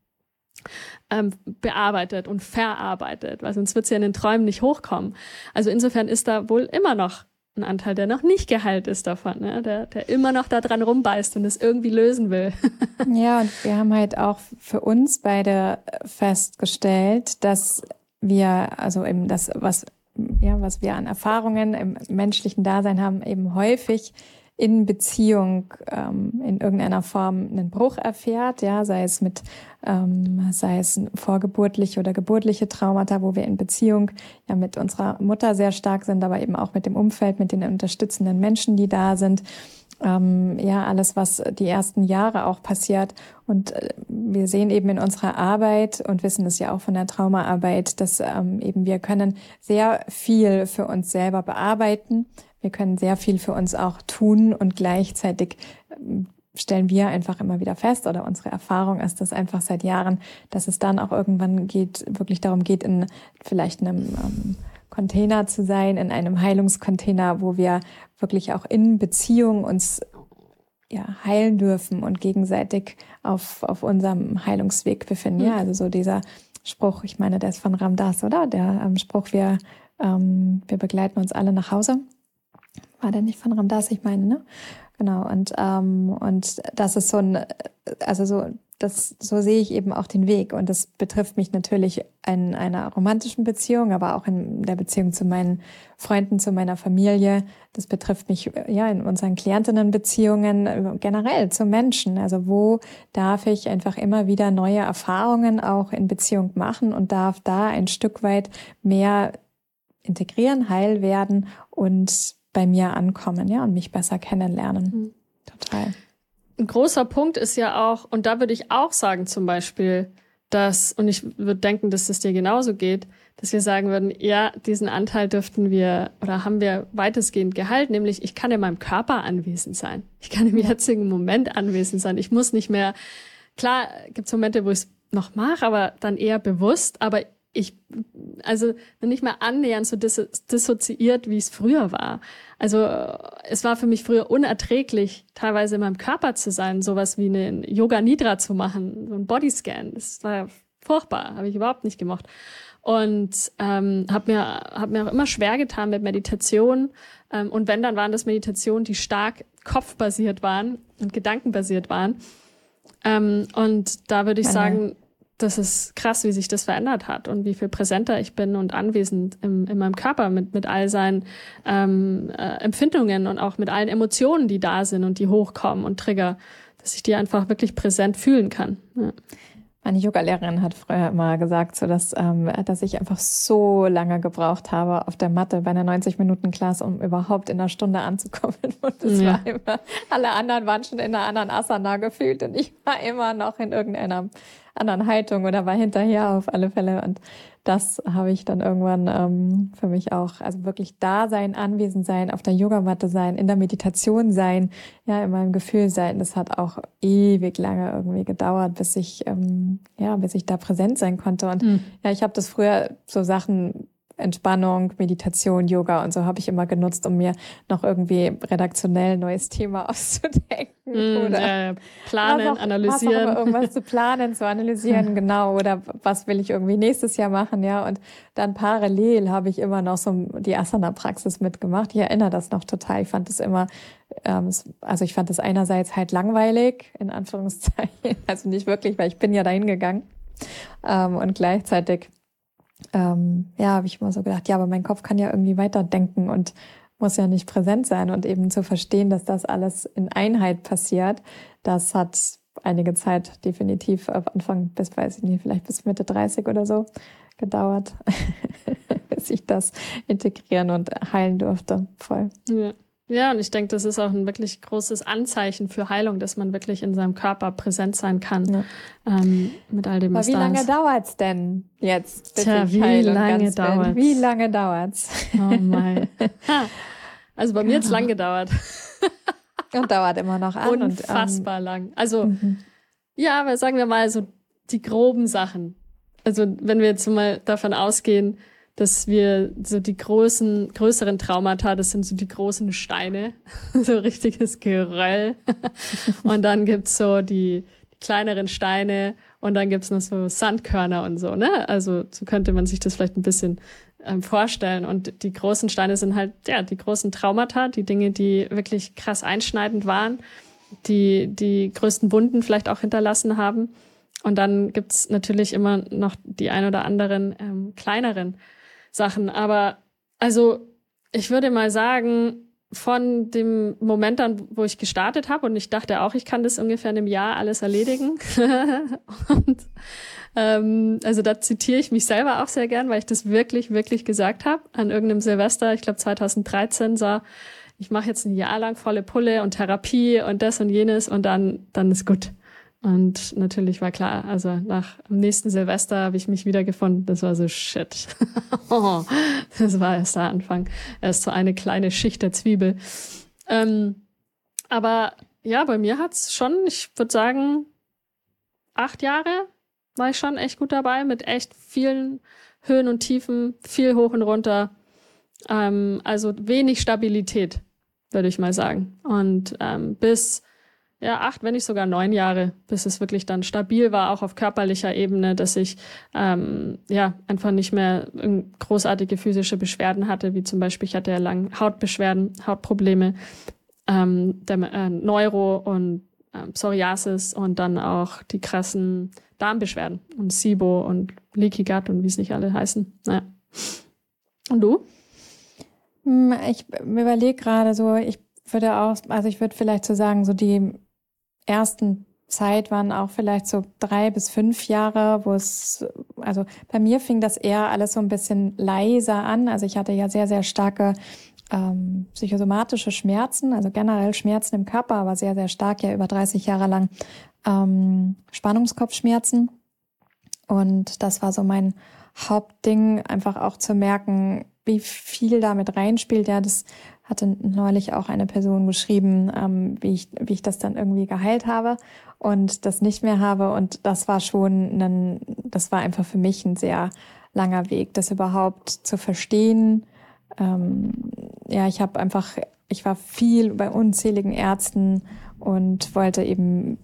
ähm, bearbeitet und verarbeitet, weil sonst wird es ja in den Träumen nicht hochkommen. Also insofern ist da wohl immer noch ein Anteil, der noch nicht geheilt ist davon, ne? der, der immer noch da dran rumbeißt und es irgendwie lösen will. ja, und wir haben halt auch für uns beide festgestellt, dass wir, also eben das, was, ja, was wir an Erfahrungen im menschlichen Dasein haben, eben häufig in Beziehung ähm, in irgendeiner Form einen Bruch erfährt, ja, sei es mit, ähm, sei es vorgeburtliche oder geburtliche Traumata, wo wir in Beziehung ja mit unserer Mutter sehr stark sind, aber eben auch mit dem Umfeld, mit den unterstützenden Menschen, die da sind. Ähm, ja, alles, was die ersten Jahre auch passiert. Und äh, wir sehen eben in unserer Arbeit und wissen es ja auch von der Traumaarbeit, dass ähm, eben wir können sehr viel für uns selber bearbeiten wir können sehr viel für uns auch tun und gleichzeitig ähm, stellen wir einfach immer wieder fest oder unsere Erfahrung ist das einfach seit Jahren, dass es dann auch irgendwann geht, wirklich darum geht, in vielleicht einem ähm, Container zu sein, in einem Heilungscontainer, wo wir wirklich auch in Beziehung uns ja, heilen dürfen und gegenseitig auf, auf unserem Heilungsweg befinden. Ja, mhm. also so dieser Spruch, ich meine, der ist von Ramdas, oder? Der ähm, Spruch, wir, ähm, wir begleiten uns alle nach Hause war der nicht von Ramdas, ich meine, ne? Genau, und, ähm, und das ist so ein, also so, das, so sehe ich eben auch den Weg. Und das betrifft mich natürlich in einer romantischen Beziehung, aber auch in der Beziehung zu meinen Freunden, zu meiner Familie. Das betrifft mich ja in unseren Klientinnenbeziehungen generell zu Menschen. Also wo darf ich einfach immer wieder neue Erfahrungen auch in Beziehung machen und darf da ein Stück weit mehr integrieren, heil werden und bei mir ankommen, ja, und mich besser kennenlernen. Mhm. Total. Ein großer Punkt ist ja auch, und da würde ich auch sagen, zum Beispiel, dass, und ich würde denken, dass es dir genauso geht, dass wir sagen würden, ja, diesen Anteil dürften wir oder haben wir weitestgehend gehalten, nämlich ich kann in meinem Körper anwesend sein. Ich kann im jetzigen Moment anwesend sein. Ich muss nicht mehr, klar, gibt es Momente, wo ich es noch mache, aber dann eher bewusst, aber ich, also nicht mehr annähernd so dis dissoziiert, wie es früher war. Also es war für mich früher unerträglich, teilweise in meinem Körper zu sein, sowas wie einen Yoga Nidra zu machen, so ein Bodyscan. Das war furchtbar, habe ich überhaupt nicht gemocht. Und ähm, habe mir, hab mir auch immer schwer getan mit Meditation. Ähm, und wenn, dann waren das Meditationen, die stark kopfbasiert waren und gedankenbasiert waren. Ähm, und da würde ich sagen, das ist krass, wie sich das verändert hat und wie viel präsenter ich bin und anwesend im, in meinem Körper mit, mit all seinen ähm, äh, Empfindungen und auch mit allen Emotionen, die da sind und die hochkommen und Trigger, dass ich die einfach wirklich präsent fühlen kann. Ja. Meine Yoga-Lehrerin hat früher mal gesagt, so dass, ähm, dass ich einfach so lange gebraucht habe auf der Matte bei einer 90-Minuten-Klasse, um überhaupt in einer Stunde anzukommen. Und das ja. war immer, alle anderen waren schon in einer anderen Asana gefühlt und ich war immer noch in irgendeiner anderen Haltung oder war hinterher auf alle Fälle. Und das habe ich dann irgendwann ähm, für mich auch, also wirklich da sein, anwesend sein, auf der Yogamatte sein, in der Meditation sein, ja, in meinem Gefühl sein. Das hat auch ewig lange irgendwie gedauert, bis ich, ähm, ja, bis ich da präsent sein konnte. Und mhm. ja, ich habe das früher so Sachen Entspannung, Meditation, Yoga und so habe ich immer genutzt, um mir noch irgendwie redaktionell neues Thema auszudenken. Mm, oder äh, planen, auch, analysieren. irgendwas zu planen, zu analysieren, genau. Oder was will ich irgendwie nächstes Jahr machen, ja. Und dann parallel habe ich immer noch so die Asana-Praxis mitgemacht. Ich erinnere das noch total. Ich fand das immer, ähm, also ich fand das einerseits halt langweilig, in Anführungszeichen. Also nicht wirklich, weil ich bin ja dahin gegangen. Ähm, und gleichzeitig ähm, ja, habe ich immer so gedacht, ja, aber mein Kopf kann ja irgendwie weiterdenken und muss ja nicht präsent sein und eben zu verstehen, dass das alles in Einheit passiert, das hat einige Zeit definitiv auf Anfang bis, weiß ich nicht, vielleicht bis Mitte 30 oder so gedauert, bis ich das integrieren und heilen durfte. Voll. Ja. Ja, und ich denke, das ist auch ein wirklich großes Anzeichen für Heilung, dass man wirklich in seinem Körper präsent sein kann ja. ähm, mit all dem, was Aber wie lange dauert's denn jetzt? Tja, wie lange dauert's? Wie lange dauert's? Oh mein. also bei mir hat's lang gedauert. und dauert immer noch an. Unfassbar und, ähm, lang. Also mhm. ja, aber sagen wir mal so die groben Sachen. Also wenn wir jetzt mal davon ausgehen, dass wir so die großen, größeren Traumata, das sind so die großen Steine, so richtiges Geröll. und dann gibt's so die, die kleineren Steine und dann gibt's noch so Sandkörner und so, ne? Also so könnte man sich das vielleicht ein bisschen ähm, vorstellen. Und die großen Steine sind halt, ja, die großen Traumata, die Dinge, die wirklich krass einschneidend waren, die die größten Wunden vielleicht auch hinterlassen haben. Und dann gibt's natürlich immer noch die ein oder anderen ähm, kleineren Sachen. Aber also ich würde mal sagen, von dem Moment an, wo ich gestartet habe und ich dachte auch, ich kann das ungefähr in einem Jahr alles erledigen. und ähm, also da zitiere ich mich selber auch sehr gern, weil ich das wirklich, wirklich gesagt habe. An irgendeinem Silvester, ich glaube 2013, sah, ich mache jetzt ein Jahr lang volle Pulle und Therapie und das und jenes und dann, dann ist gut. Und natürlich war klar, also nach dem nächsten Silvester habe ich mich wiedergefunden. Das war so shit. das war erst der Anfang. Erst so eine kleine Schicht der Zwiebel. Ähm, aber ja, bei mir hat's schon, ich würde sagen, acht Jahre war ich schon echt gut dabei mit echt vielen Höhen und Tiefen, viel hoch und runter. Ähm, also wenig Stabilität, würde ich mal sagen. Und ähm, bis ja, acht, wenn nicht sogar neun Jahre, bis es wirklich dann stabil war, auch auf körperlicher Ebene, dass ich ähm, ja einfach nicht mehr großartige physische Beschwerden hatte, wie zum Beispiel, ich hatte ja lang Hautbeschwerden, Hautprobleme, ähm, der, äh, Neuro und äh, Psoriasis und dann auch die krassen Darmbeschwerden und SIBO und Leaky Gut und wie es nicht alle heißen. Naja. Und du? Hm, ich überlege gerade so, ich würde auch, also ich würde vielleicht so sagen, so die ersten Zeit waren auch vielleicht so drei bis fünf Jahre, wo es, also bei mir fing das eher alles so ein bisschen leiser an. Also ich hatte ja sehr, sehr starke ähm, psychosomatische Schmerzen, also generell Schmerzen im Körper, aber sehr, sehr stark, ja über 30 Jahre lang ähm, Spannungskopfschmerzen. Und das war so mein Hauptding, einfach auch zu merken, wie viel damit reinspielt. Ja, das hatte neulich auch eine Person geschrieben, ähm, wie, ich, wie ich das dann irgendwie geheilt habe und das nicht mehr habe. Und das war schon ein, das war einfach für mich ein sehr langer Weg, das überhaupt zu verstehen. Ähm, ja, ich habe einfach, ich war viel bei unzähligen Ärzten und wollte eben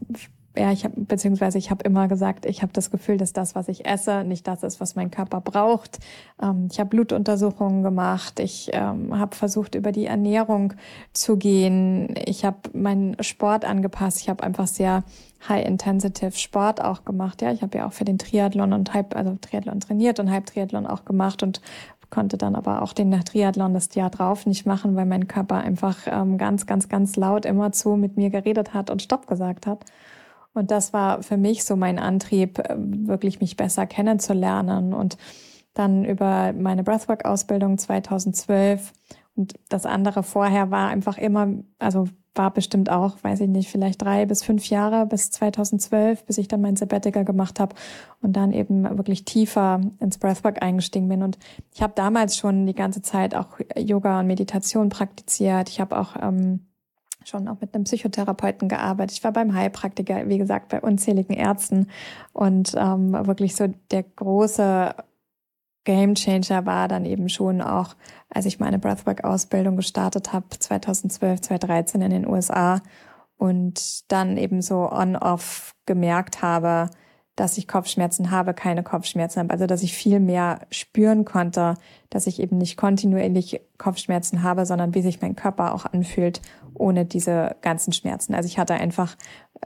ja, ich habe beziehungsweise ich habe immer gesagt, ich habe das Gefühl, dass das, was ich esse, nicht das ist, was mein Körper braucht. Ähm, ich habe Blutuntersuchungen gemacht. Ich ähm, habe versucht, über die Ernährung zu gehen. Ich habe meinen Sport angepasst. Ich habe einfach sehr high-intensive Sport auch gemacht. Ja, ich habe ja auch für den Triathlon und Halb, also Triathlon trainiert und Halbtriathlon auch gemacht und konnte dann aber auch den Triathlon das Jahr drauf nicht machen, weil mein Körper einfach ähm, ganz, ganz, ganz laut immer zu mit mir geredet hat und Stopp gesagt hat. Und das war für mich so mein Antrieb, äh, wirklich mich besser kennenzulernen. Und dann über meine Breathwork-Ausbildung 2012 und das andere vorher war einfach immer, also war bestimmt auch, weiß ich nicht, vielleicht drei bis fünf Jahre bis 2012, bis ich dann mein Sabbatical gemacht habe und dann eben wirklich tiefer ins Breathwork eingestiegen bin. Und ich habe damals schon die ganze Zeit auch Yoga und Meditation praktiziert. Ich habe auch ähm, schon auch mit einem Psychotherapeuten gearbeitet. Ich war beim Heilpraktiker, wie gesagt, bei unzähligen Ärzten und ähm, wirklich so der große Gamechanger war dann eben schon auch, als ich meine Breathwork-Ausbildung gestartet habe, 2012, 2013 in den USA und dann eben so on-off gemerkt habe, dass ich Kopfschmerzen habe, keine Kopfschmerzen habe. Also dass ich viel mehr spüren konnte, dass ich eben nicht kontinuierlich Kopfschmerzen habe, sondern wie sich mein Körper auch anfühlt ohne diese ganzen Schmerzen. Also ich hatte einfach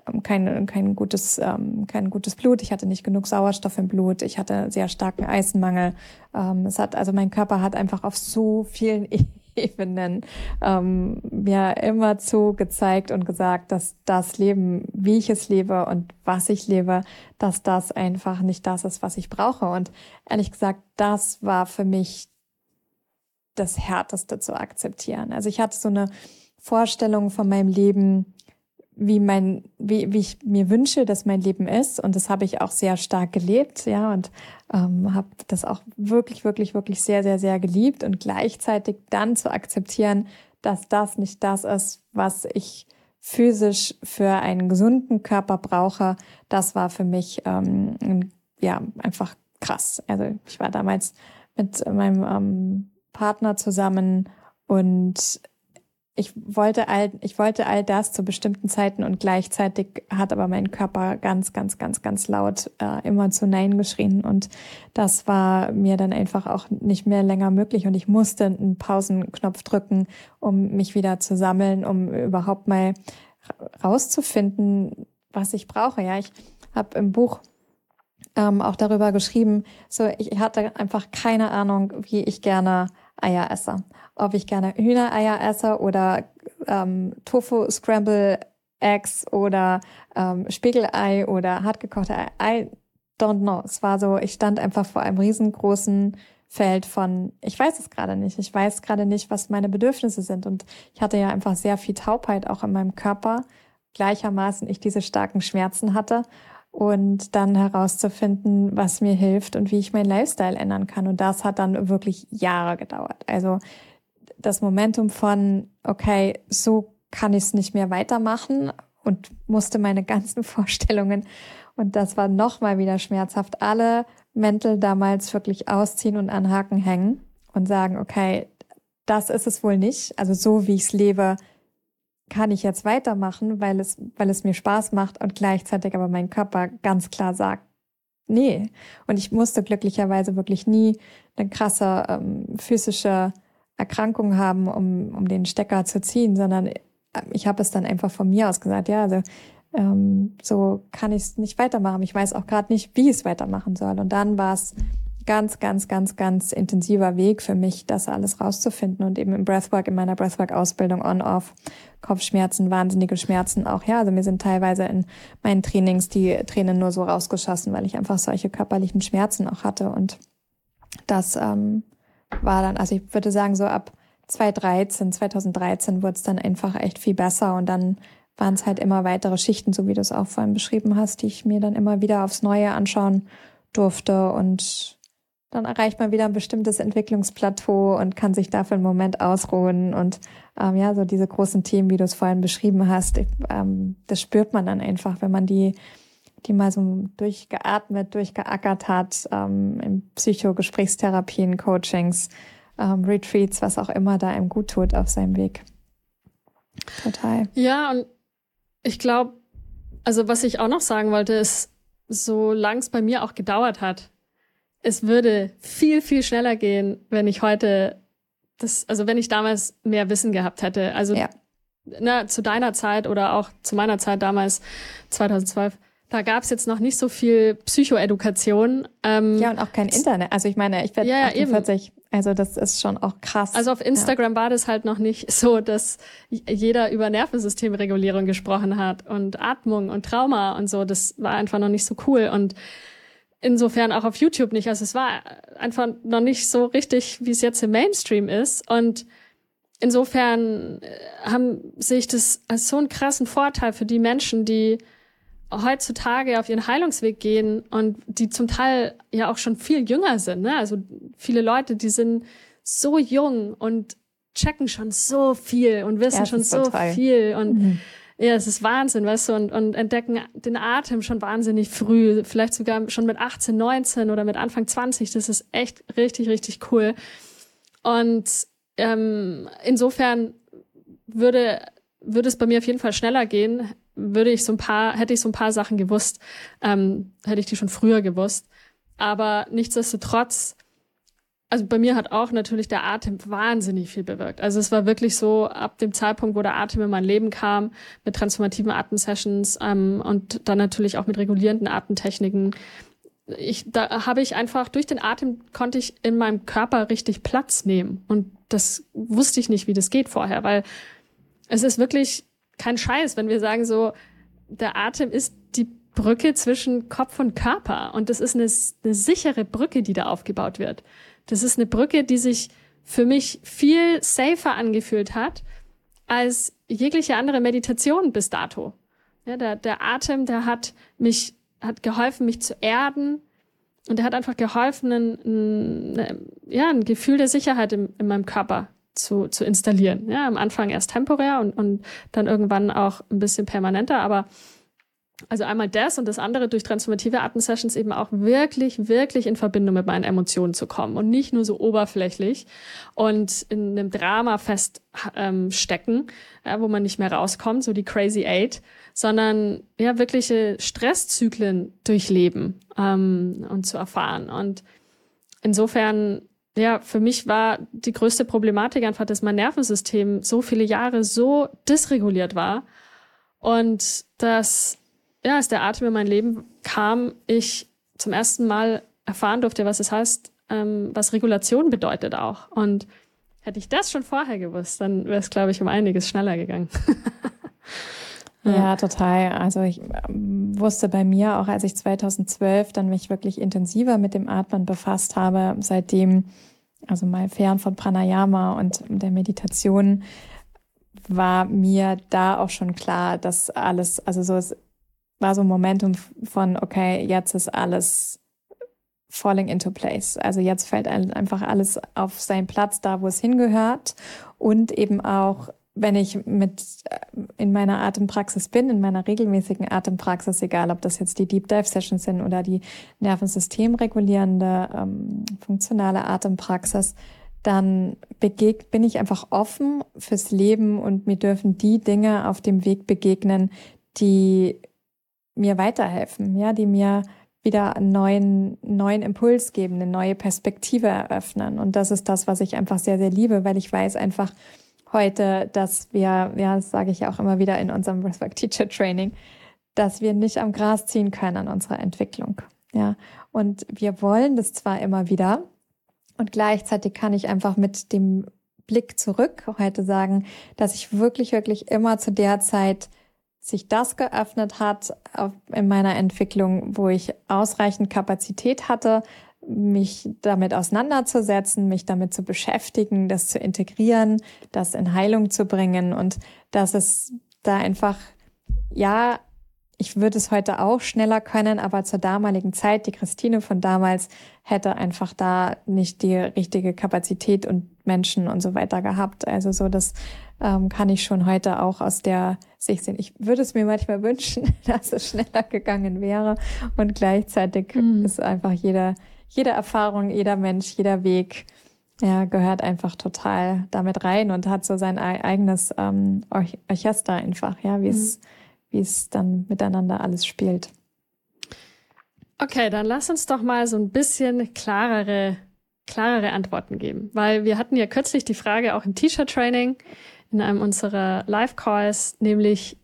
ähm, kein, kein, gutes, ähm, kein gutes Blut, ich hatte nicht genug Sauerstoff im Blut, ich hatte sehr starken Eisenmangel. Ähm, es hat, also mein Körper hat einfach auf so vielen Ebenen ähm, mir immer zu gezeigt und gesagt, dass das Leben, wie ich es lebe und was ich lebe, dass das einfach nicht das ist, was ich brauche. Und ehrlich gesagt, das war für mich das Härteste zu akzeptieren. Also ich hatte so eine Vorstellung von meinem Leben, wie mein, wie, wie ich mir wünsche, dass mein Leben ist. Und das habe ich auch sehr stark gelebt, ja, und ähm, habe das auch wirklich, wirklich, wirklich sehr, sehr, sehr geliebt und gleichzeitig dann zu akzeptieren, dass das nicht das ist, was ich physisch für einen gesunden Körper brauche. Das war für mich ähm, ja einfach krass. Also ich war damals mit meinem ähm, Partner zusammen und ich wollte all, ich wollte all das zu bestimmten Zeiten und gleichzeitig hat aber mein Körper ganz, ganz, ganz, ganz laut äh, immer zu Nein geschrien und das war mir dann einfach auch nicht mehr länger möglich und ich musste einen Pausenknopf drücken, um mich wieder zu sammeln, um überhaupt mal rauszufinden, was ich brauche. Ja, ich habe im Buch ähm, auch darüber geschrieben, so ich hatte einfach keine Ahnung, wie ich gerne Eier esse ob ich gerne Hühnereier esse oder ähm, Tofu Scramble Eggs oder ähm, Spiegelei oder hartgekochte Ei. I don't know. Es war so, ich stand einfach vor einem riesengroßen Feld von, ich weiß es gerade nicht. Ich weiß gerade nicht, was meine Bedürfnisse sind. Und ich hatte ja einfach sehr viel Taubheit auch in meinem Körper. Gleichermaßen ich diese starken Schmerzen hatte und dann herauszufinden, was mir hilft und wie ich meinen Lifestyle ändern kann. Und das hat dann wirklich Jahre gedauert. Also das Momentum von, okay, so kann ich es nicht mehr weitermachen und musste meine ganzen Vorstellungen und das war nochmal wieder schmerzhaft, alle Mäntel damals wirklich ausziehen und an Haken hängen und sagen, okay, das ist es wohl nicht. Also so wie ich es lebe, kann ich jetzt weitermachen, weil es, weil es mir Spaß macht und gleichzeitig aber mein Körper ganz klar sagt, nee. Und ich musste glücklicherweise wirklich nie eine krasse ähm, physische Erkrankung haben, um, um den Stecker zu ziehen, sondern ich habe es dann einfach von mir aus gesagt, ja, also ähm, so kann ich es nicht weitermachen. Ich weiß auch gerade nicht, wie ich es weitermachen soll. Und dann war es ganz, ganz, ganz, ganz intensiver Weg für mich, das alles rauszufinden und eben im Breathwork, in meiner Breathwork-Ausbildung on-off, Kopfschmerzen, wahnsinnige Schmerzen auch, ja, also mir sind teilweise in meinen Trainings die Tränen nur so rausgeschossen, weil ich einfach solche körperlichen Schmerzen auch hatte und das ähm, war dann, also ich würde sagen, so ab 2013, 2013 wurde es dann einfach echt viel besser und dann waren es halt immer weitere Schichten, so wie du es auch vorhin beschrieben hast, die ich mir dann immer wieder aufs Neue anschauen durfte und dann erreicht man wieder ein bestimmtes Entwicklungsplateau und kann sich dafür einen Moment ausruhen und ähm, ja, so diese großen Themen, wie du es vorhin beschrieben hast, ähm, das spürt man dann einfach, wenn man die die mal so durchgeatmet, durchgeackert hat, ähm, in Psychogesprächstherapien, Coachings, ähm, Retreats, was auch immer da ihm gut tut auf seinem Weg. Total. Ja, und ich glaube, also was ich auch noch sagen wollte, ist, solange es bei mir auch gedauert hat, es würde viel, viel schneller gehen, wenn ich heute das, also wenn ich damals mehr Wissen gehabt hätte. Also ja. na, zu deiner Zeit oder auch zu meiner Zeit damals, 2012, da gab es jetzt noch nicht so viel Psychoedukation. Ähm, ja, und auch kein Internet. Also ich meine, ich werde ja, 48. Eben. Also das ist schon auch krass. Also auf Instagram ja. war das halt noch nicht so, dass jeder über Nervensystemregulierung gesprochen hat und Atmung und Trauma und so. Das war einfach noch nicht so cool. Und insofern auch auf YouTube nicht. Also es war einfach noch nicht so richtig, wie es jetzt im Mainstream ist. Und insofern äh, haben sehe ich das als so einen krassen Vorteil für die Menschen, die heutzutage auf ihren Heilungsweg gehen und die zum Teil ja auch schon viel jünger sind. Ne? Also viele Leute, die sind so jung und checken schon so viel und wissen ja, schon so total. viel und mhm. Ja, es ist Wahnsinn, weißt du, und, und entdecken den Atem schon wahnsinnig früh, vielleicht sogar schon mit 18, 19 oder mit Anfang 20. Das ist echt richtig, richtig cool. Und ähm, insofern würde, würde es bei mir auf jeden Fall schneller gehen, würde ich so ein paar, hätte ich so ein paar Sachen gewusst, ähm, hätte ich die schon früher gewusst. Aber nichtsdestotrotz, also bei mir hat auch natürlich der Atem wahnsinnig viel bewirkt. Also es war wirklich so, ab dem Zeitpunkt, wo der Atem in mein Leben kam, mit transformativen Atemsessions ähm, und dann natürlich auch mit regulierenden Atemtechniken, ich, da habe ich einfach, durch den Atem konnte ich in meinem Körper richtig Platz nehmen. Und das wusste ich nicht, wie das geht vorher, weil es ist wirklich kein Scheiß, wenn wir sagen so, der Atem ist die Brücke zwischen Kopf und Körper. Und das ist eine, eine sichere Brücke, die da aufgebaut wird. Das ist eine Brücke, die sich für mich viel safer angefühlt hat als jegliche andere Meditation bis dato. Ja, der, der Atem, der hat mich, hat geholfen, mich zu erden. Und er hat einfach geholfen, ein, ein, ja, ein Gefühl der Sicherheit in, in meinem Körper zu, zu installieren. Ja, am Anfang erst temporär und, und dann irgendwann auch ein bisschen permanenter, aber also einmal das und das andere durch transformative Atemsessions eben auch wirklich, wirklich in Verbindung mit meinen Emotionen zu kommen und nicht nur so oberflächlich und in einem Drama feststecken, ähm, ja, wo man nicht mehr rauskommt, so die Crazy Eight, sondern ja wirkliche Stresszyklen durchleben ähm, und zu erfahren. Und insofern ja, für mich war die größte Problematik einfach, dass mein Nervensystem so viele Jahre so dysreguliert war und dass, ja, als der Atem in mein Leben kam, ich zum ersten Mal erfahren durfte, was es heißt, ähm, was Regulation bedeutet auch. Und hätte ich das schon vorher gewusst, dann wäre es, glaube ich, um einiges schneller gegangen. Ja, total. Also ich ähm, wusste bei mir auch, als ich 2012 dann mich wirklich intensiver mit dem Atmen befasst habe, seitdem, also mal fern von Pranayama und der Meditation, war mir da auch schon klar, dass alles, also so es war so ein Momentum von, okay, jetzt ist alles falling into place. Also jetzt fällt einfach alles auf seinen Platz, da wo es hingehört und eben auch wenn ich mit äh, in meiner Atempraxis bin, in meiner regelmäßigen Atempraxis, egal ob das jetzt die Deep Dive Sessions sind oder die Nervensystemregulierende ähm, funktionale Atempraxis, dann begeg bin ich einfach offen fürs Leben und mir dürfen die Dinge auf dem Weg begegnen, die mir weiterhelfen, ja, die mir wieder einen neuen, neuen Impuls geben, eine neue Perspektive eröffnen. Und das ist das, was ich einfach sehr, sehr liebe, weil ich weiß einfach, heute, dass wir, ja, das sage ich auch immer wieder in unserem Respect Teacher Training, dass wir nicht am Gras ziehen können an unserer Entwicklung. Ja, und wir wollen das zwar immer wieder und gleichzeitig kann ich einfach mit dem Blick zurück heute sagen, dass ich wirklich, wirklich immer zu der Zeit sich das geöffnet hat in meiner Entwicklung, wo ich ausreichend Kapazität hatte, mich damit auseinanderzusetzen, mich damit zu beschäftigen, das zu integrieren, das in Heilung zu bringen und dass es da einfach, ja, ich würde es heute auch schneller können, aber zur damaligen Zeit, die Christine von damals hätte einfach da nicht die richtige Kapazität und Menschen und so weiter gehabt. Also so, das ähm, kann ich schon heute auch aus der Sicht sehen. Ich würde es mir manchmal wünschen, dass es schneller gegangen wäre und gleichzeitig mhm. ist einfach jeder jede Erfahrung, jeder Mensch, jeder Weg ja, gehört einfach total damit rein und hat so sein eigenes ähm, Orchester einfach, ja, wie mhm. es, wie es dann miteinander alles spielt. Okay, dann lass uns doch mal so ein bisschen klarere, klarere Antworten geben, weil wir hatten ja kürzlich die Frage auch im T-Shirt-Training in einem unserer Live-Calls, nämlich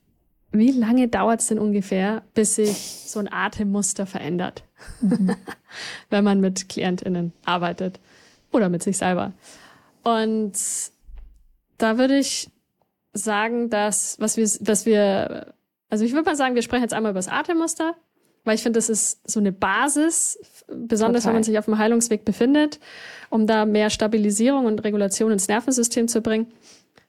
wie lange dauert es denn ungefähr, bis sich so ein Atemmuster verändert? Mhm. wenn man mit KlientInnen arbeitet oder mit sich selber. Und da würde ich sagen, dass, was wir, was wir, also ich würde mal sagen, wir sprechen jetzt einmal über das Atemmuster, weil ich finde, das ist so eine Basis, besonders Total. wenn man sich auf dem Heilungsweg befindet, um da mehr Stabilisierung und Regulation ins Nervensystem zu bringen.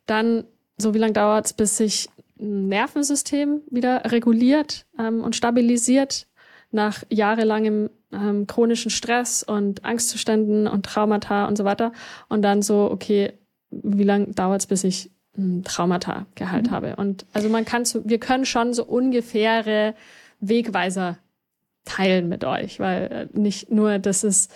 Dann, so wie lange dauert es, bis sich ein Nervensystem wieder reguliert ähm, und stabilisiert nach jahrelangem ähm, chronischen Stress und Angstzuständen und Traumata und so weiter. Und dann so, okay, wie lange dauert es, bis ich hm, Traumata-Gehalt mhm. habe. Und also man kann, so, wir können schon so ungefähre Wegweiser teilen mit euch, weil äh, nicht nur, dass es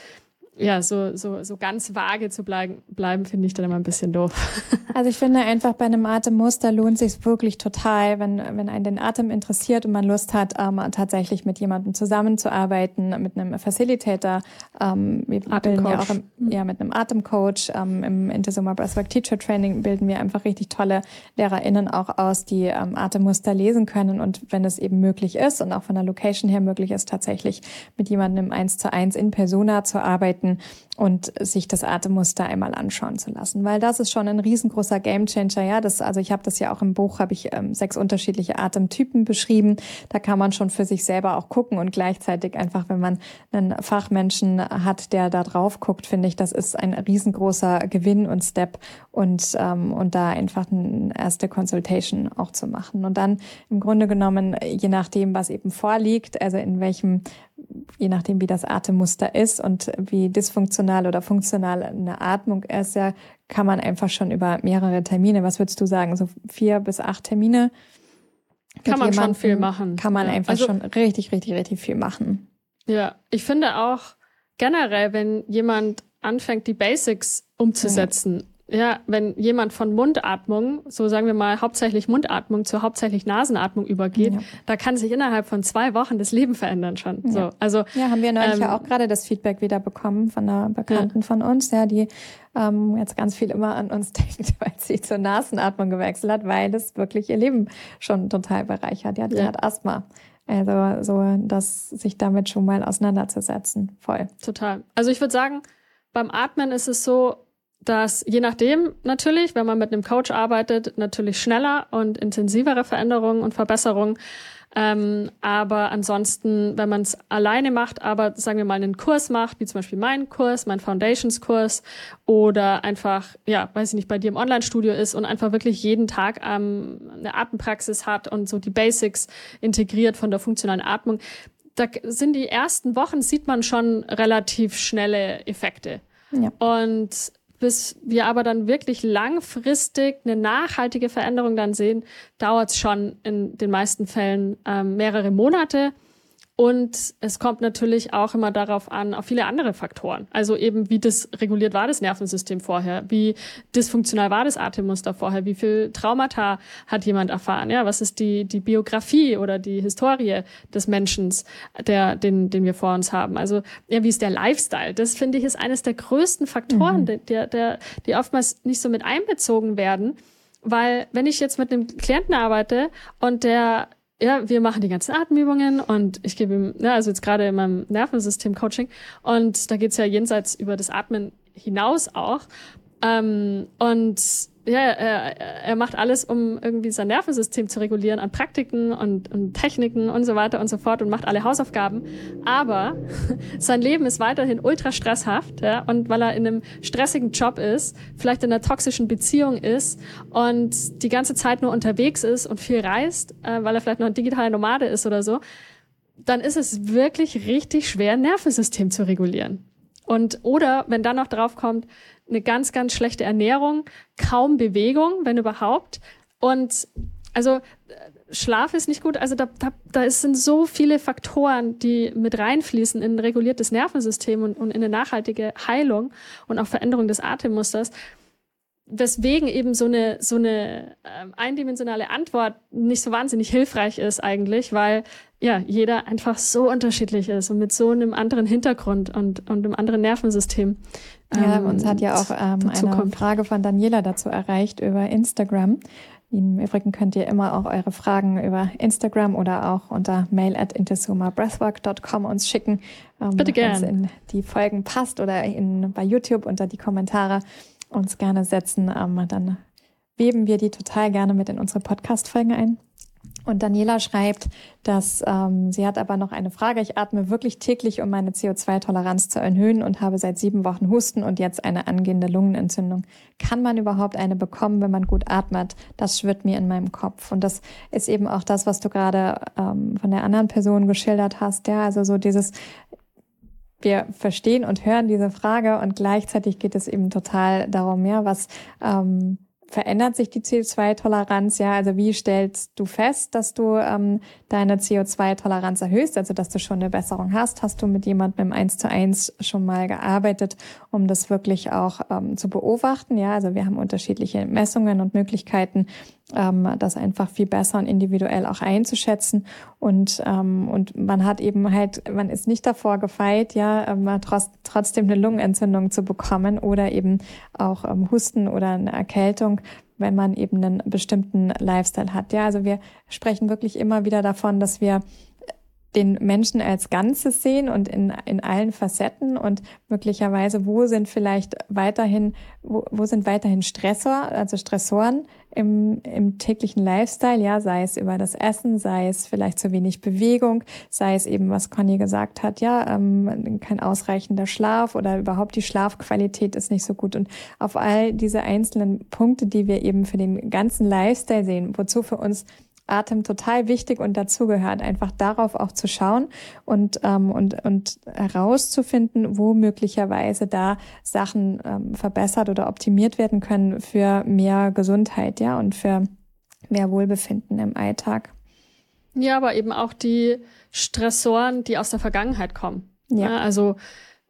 ja, so, so, so ganz vage zu bleiben, bleiben finde ich dann immer ein bisschen doof. Also ich finde einfach bei einem Atemmuster lohnt sich wirklich total, wenn, wenn einen den Atem interessiert und man Lust hat, ähm, tatsächlich mit jemandem zusammenzuarbeiten, mit einem Facilitator, ähm, wir bilden ja auch im, mhm. ja, mit einem Atemcoach, ähm, im Intersoma Breathwork Teacher Training bilden wir einfach richtig tolle LehrerInnen auch aus, die ähm, Atemmuster lesen können und wenn es eben möglich ist und auch von der Location her möglich ist, tatsächlich mit jemandem im Eins zu eins in Persona zu arbeiten, halten und sich das Atemmuster einmal anschauen zu lassen, weil das ist schon ein riesengroßer Gamechanger. Ja, das also ich habe das ja auch im Buch habe ich ähm, sechs unterschiedliche Atemtypen beschrieben. Da kann man schon für sich selber auch gucken und gleichzeitig einfach, wenn man einen Fachmenschen hat, der da drauf guckt, finde ich, das ist ein riesengroßer Gewinn und Step und ähm, und da einfach eine erste Consultation auch zu machen und dann im Grunde genommen je nachdem, was eben vorliegt, also in welchem je nachdem, wie das Atemmuster ist und wie dysfunktional oder funktional eine Atmung ist, ja, kann man einfach schon über mehrere Termine, was würdest du sagen, so vier bis acht Termine? Kann man schon viel machen. Kann man ja. einfach also, schon richtig, richtig, richtig viel machen. Ja, ich finde auch generell, wenn jemand anfängt, die Basics umzusetzen, ja, wenn jemand von Mundatmung, so sagen wir mal hauptsächlich Mundatmung zu hauptsächlich Nasenatmung übergeht, ja. da kann sich innerhalb von zwei Wochen das Leben verändern schon. Ja. So, also ja, haben wir neulich ähm, ja auch gerade das Feedback wieder bekommen von einer Bekannten ja. von uns, ja, die ähm, jetzt ganz viel immer an uns denkt, weil sie zur Nasenatmung gewechselt hat, weil es wirklich ihr Leben schon total bereichert. Ja, die hat Asthma. Also so, dass sich damit schon mal auseinanderzusetzen, voll. Total. Also ich würde sagen, beim Atmen ist es so, dass je nachdem natürlich, wenn man mit einem Coach arbeitet, natürlich schneller und intensivere Veränderungen und Verbesserungen. Ähm, aber ansonsten, wenn man es alleine macht, aber sagen wir mal einen Kurs macht, wie zum Beispiel meinen Kurs, mein Foundations-Kurs oder einfach, ja, weiß ich nicht, bei dir im Online-Studio ist und einfach wirklich jeden Tag ähm, eine Atempraxis hat und so die Basics integriert von der funktionalen Atmung, da sind die ersten Wochen, sieht man schon relativ schnelle Effekte. Ja. Und bis wir aber dann wirklich langfristig eine nachhaltige Veränderung dann sehen, dauert es schon in den meisten Fällen ähm, mehrere Monate. Und es kommt natürlich auch immer darauf an, auf viele andere Faktoren. Also eben, wie das reguliert war das Nervensystem vorher, wie dysfunktional war das Atemmuster vorher, wie viel Traumata hat jemand erfahren, ja, was ist die, die Biografie oder die Historie des Menschen, der, den, den wir vor uns haben. Also, ja, wie ist der Lifestyle? Das finde ich ist eines der größten Faktoren, mhm. der, der, die oftmals nicht so mit einbezogen werden. Weil wenn ich jetzt mit einem Klienten arbeite und der ja, wir machen die ganzen Atemübungen und ich gebe ihm, ja, also jetzt gerade in meinem Nervensystem-Coaching und da geht's ja jenseits über das Atmen hinaus auch. Ähm, und ja, er, er macht alles, um irgendwie sein Nervensystem zu regulieren an Praktiken und, und Techniken und so weiter und so fort und macht alle Hausaufgaben. Aber sein Leben ist weiterhin ultra stresshaft, ja, und weil er in einem stressigen Job ist, vielleicht in einer toxischen Beziehung ist und die ganze Zeit nur unterwegs ist und viel reist, äh, weil er vielleicht noch ein digitaler Nomade ist oder so, dann ist es wirklich richtig schwer, Nervensystem zu regulieren. Und oder wenn dann noch drauf kommt, eine ganz, ganz schlechte Ernährung, kaum Bewegung, wenn überhaupt. Und also Schlaf ist nicht gut. Also da, da, da sind so viele Faktoren, die mit reinfließen in ein reguliertes Nervensystem und, und in eine nachhaltige Heilung und auch Veränderung des Atemmusters weswegen eben so eine so eine ähm, eindimensionale Antwort nicht so wahnsinnig hilfreich ist eigentlich, weil ja jeder einfach so unterschiedlich ist und mit so einem anderen Hintergrund und und einem anderen Nervensystem. Ähm, ja, uns hat ja auch ähm, eine kommt. Frage von Daniela dazu erreicht über Instagram. Im Übrigen könnt ihr immer auch eure Fragen über Instagram oder auch unter mail at intesumabreathwork.com uns schicken. Ähm, Bitte gerne. Wenn es in die Folgen passt oder in, bei YouTube unter die Kommentare uns gerne setzen, ähm, dann weben wir die total gerne mit in unsere Podcast-Folgen ein. Und Daniela schreibt, dass ähm, sie hat aber noch eine Frage. Ich atme wirklich täglich, um meine CO2-Toleranz zu erhöhen und habe seit sieben Wochen Husten und jetzt eine angehende Lungenentzündung. Kann man überhaupt eine bekommen, wenn man gut atmet? Das schwirrt mir in meinem Kopf. Und das ist eben auch das, was du gerade ähm, von der anderen Person geschildert hast. Ja, also so dieses wir verstehen und hören diese Frage und gleichzeitig geht es eben total darum, ja, was, ähm, verändert sich die CO2-Toleranz? Ja, also wie stellst du fest, dass du ähm, deine CO2-Toleranz erhöhst, also dass du schon eine Besserung hast? Hast du mit jemandem im 1 zu 1 schon mal gearbeitet, um das wirklich auch ähm, zu beobachten? Ja, also wir haben unterschiedliche Messungen und Möglichkeiten, ähm, das einfach viel besser und individuell auch einzuschätzen. Und, ähm, und man hat eben halt, man ist nicht davor gefeit, ja, ähm, trotz, trotzdem eine Lungenentzündung zu bekommen oder eben auch ähm, Husten oder eine Erkältung wenn man eben einen bestimmten Lifestyle hat. Ja, also wir sprechen wirklich immer wieder davon, dass wir den Menschen als Ganzes sehen und in, in allen Facetten und möglicherweise, wo sind vielleicht weiterhin, wo, wo sind weiterhin Stressor, also Stressoren im, im täglichen Lifestyle, ja, sei es über das Essen, sei es vielleicht zu wenig Bewegung, sei es eben, was Conny gesagt hat, ja, ähm, kein ausreichender Schlaf oder überhaupt die Schlafqualität ist nicht so gut. Und auf all diese einzelnen Punkte, die wir eben für den ganzen Lifestyle sehen, wozu für uns Atem total wichtig und dazugehört, einfach darauf auch zu schauen und, ähm, und, und herauszufinden, wo möglicherweise da Sachen ähm, verbessert oder optimiert werden können für mehr Gesundheit, ja, und für mehr Wohlbefinden im Alltag. Ja, aber eben auch die Stressoren, die aus der Vergangenheit kommen. Ja. ja also,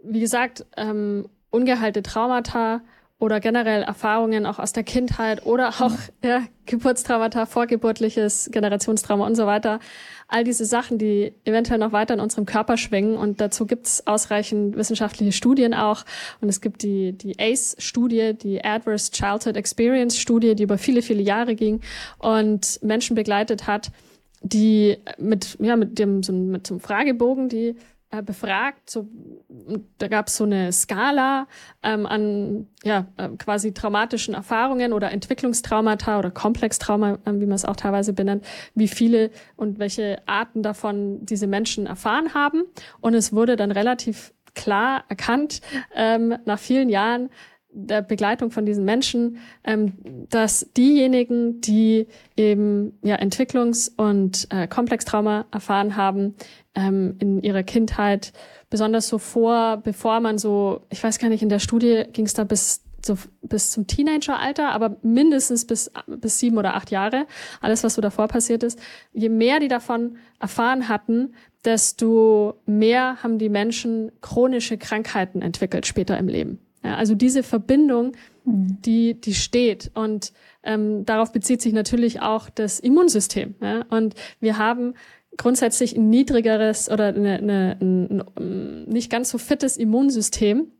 wie gesagt, ähm, ungeheilte Traumata, oder generell Erfahrungen auch aus der Kindheit oder auch mhm. ja, Geburtstraumata, vorgeburtliches Generationstrauma und so weiter. All diese Sachen, die eventuell noch weiter in unserem Körper schwingen. Und dazu gibt es ausreichend wissenschaftliche Studien auch. Und es gibt die, die ACE-Studie, die Adverse Childhood Experience-Studie, die über viele, viele Jahre ging und Menschen begleitet hat, die mit, ja, mit dem, so, mit so einem Fragebogen, die äh, befragt. So, da gab es so eine Skala ähm, an ja, äh, quasi traumatischen Erfahrungen oder Entwicklungstraumata oder Komplextrauma, äh, wie man es auch teilweise benennt, wie viele und welche Arten davon diese Menschen erfahren haben. Und es wurde dann relativ klar erkannt, ähm, nach vielen Jahren, der Begleitung von diesen Menschen, ähm, dass diejenigen, die eben ja Entwicklungs- und äh, Komplextrauma erfahren haben, ähm, in ihrer Kindheit, besonders so vor, bevor man so, ich weiß gar nicht, in der Studie ging es da bis so bis zum Teenageralter, aber mindestens bis, bis sieben oder acht Jahre, alles, was so davor passiert ist. Je mehr die davon erfahren hatten, desto mehr haben die Menschen chronische Krankheiten entwickelt später im Leben. Ja, also diese Verbindung, mhm. die, die steht. Und ähm, darauf bezieht sich natürlich auch das Immunsystem. Ja? Und wir haben grundsätzlich ein niedrigeres oder eine, eine, ein, ein nicht ganz so fittes Immunsystem,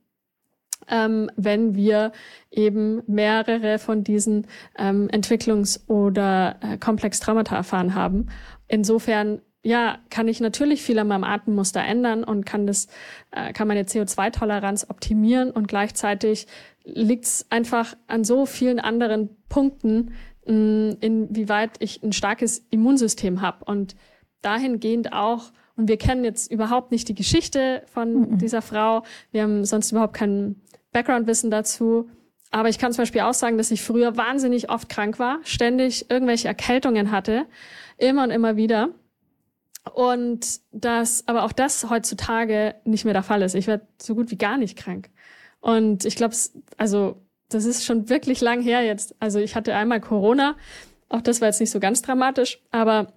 ähm, wenn wir eben mehrere von diesen ähm, Entwicklungs- oder äh, Komplextraumata erfahren haben. Insofern ja, kann ich natürlich viel an meinem Atemmuster ändern und kann das, äh, kann meine CO2-Toleranz optimieren und gleichzeitig liegt es einfach an so vielen anderen Punkten, mh, inwieweit ich ein starkes Immunsystem habe und dahingehend auch, und wir kennen jetzt überhaupt nicht die Geschichte von mhm. dieser Frau, wir haben sonst überhaupt kein Background-Wissen dazu, aber ich kann zum Beispiel auch sagen, dass ich früher wahnsinnig oft krank war, ständig irgendwelche Erkältungen hatte, immer und immer wieder. Und dass aber auch das heutzutage nicht mehr der Fall ist. Ich werde so gut wie gar nicht krank. Und ich glaube, also das ist schon wirklich lang her jetzt. Also ich hatte einmal Corona, auch das war jetzt nicht so ganz dramatisch, aber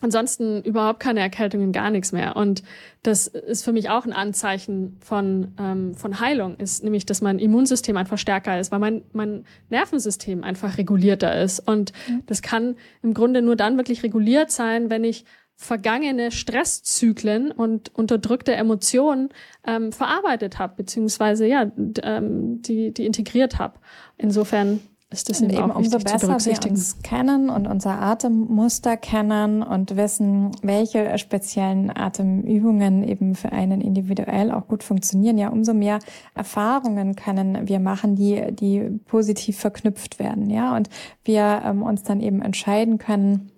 ansonsten überhaupt keine Erkältungen, gar nichts mehr. Und das ist für mich auch ein Anzeichen von, ähm, von Heilung, ist nämlich, dass mein Immunsystem einfach stärker ist, weil mein, mein Nervensystem einfach regulierter ist. Und mhm. das kann im Grunde nur dann wirklich reguliert sein, wenn ich vergangene Stresszyklen und unterdrückte Emotionen ähm, verarbeitet habe, beziehungsweise ja, ähm, die, die integriert habe. Insofern ist das eben, eben auch umso besser wir uns kennen und unser Atemmuster kennen und wissen, welche speziellen Atemübungen eben für einen individuell auch gut funktionieren, ja, umso mehr Erfahrungen können wir machen, die, die positiv verknüpft werden, ja, und wir ähm, uns dann eben entscheiden können,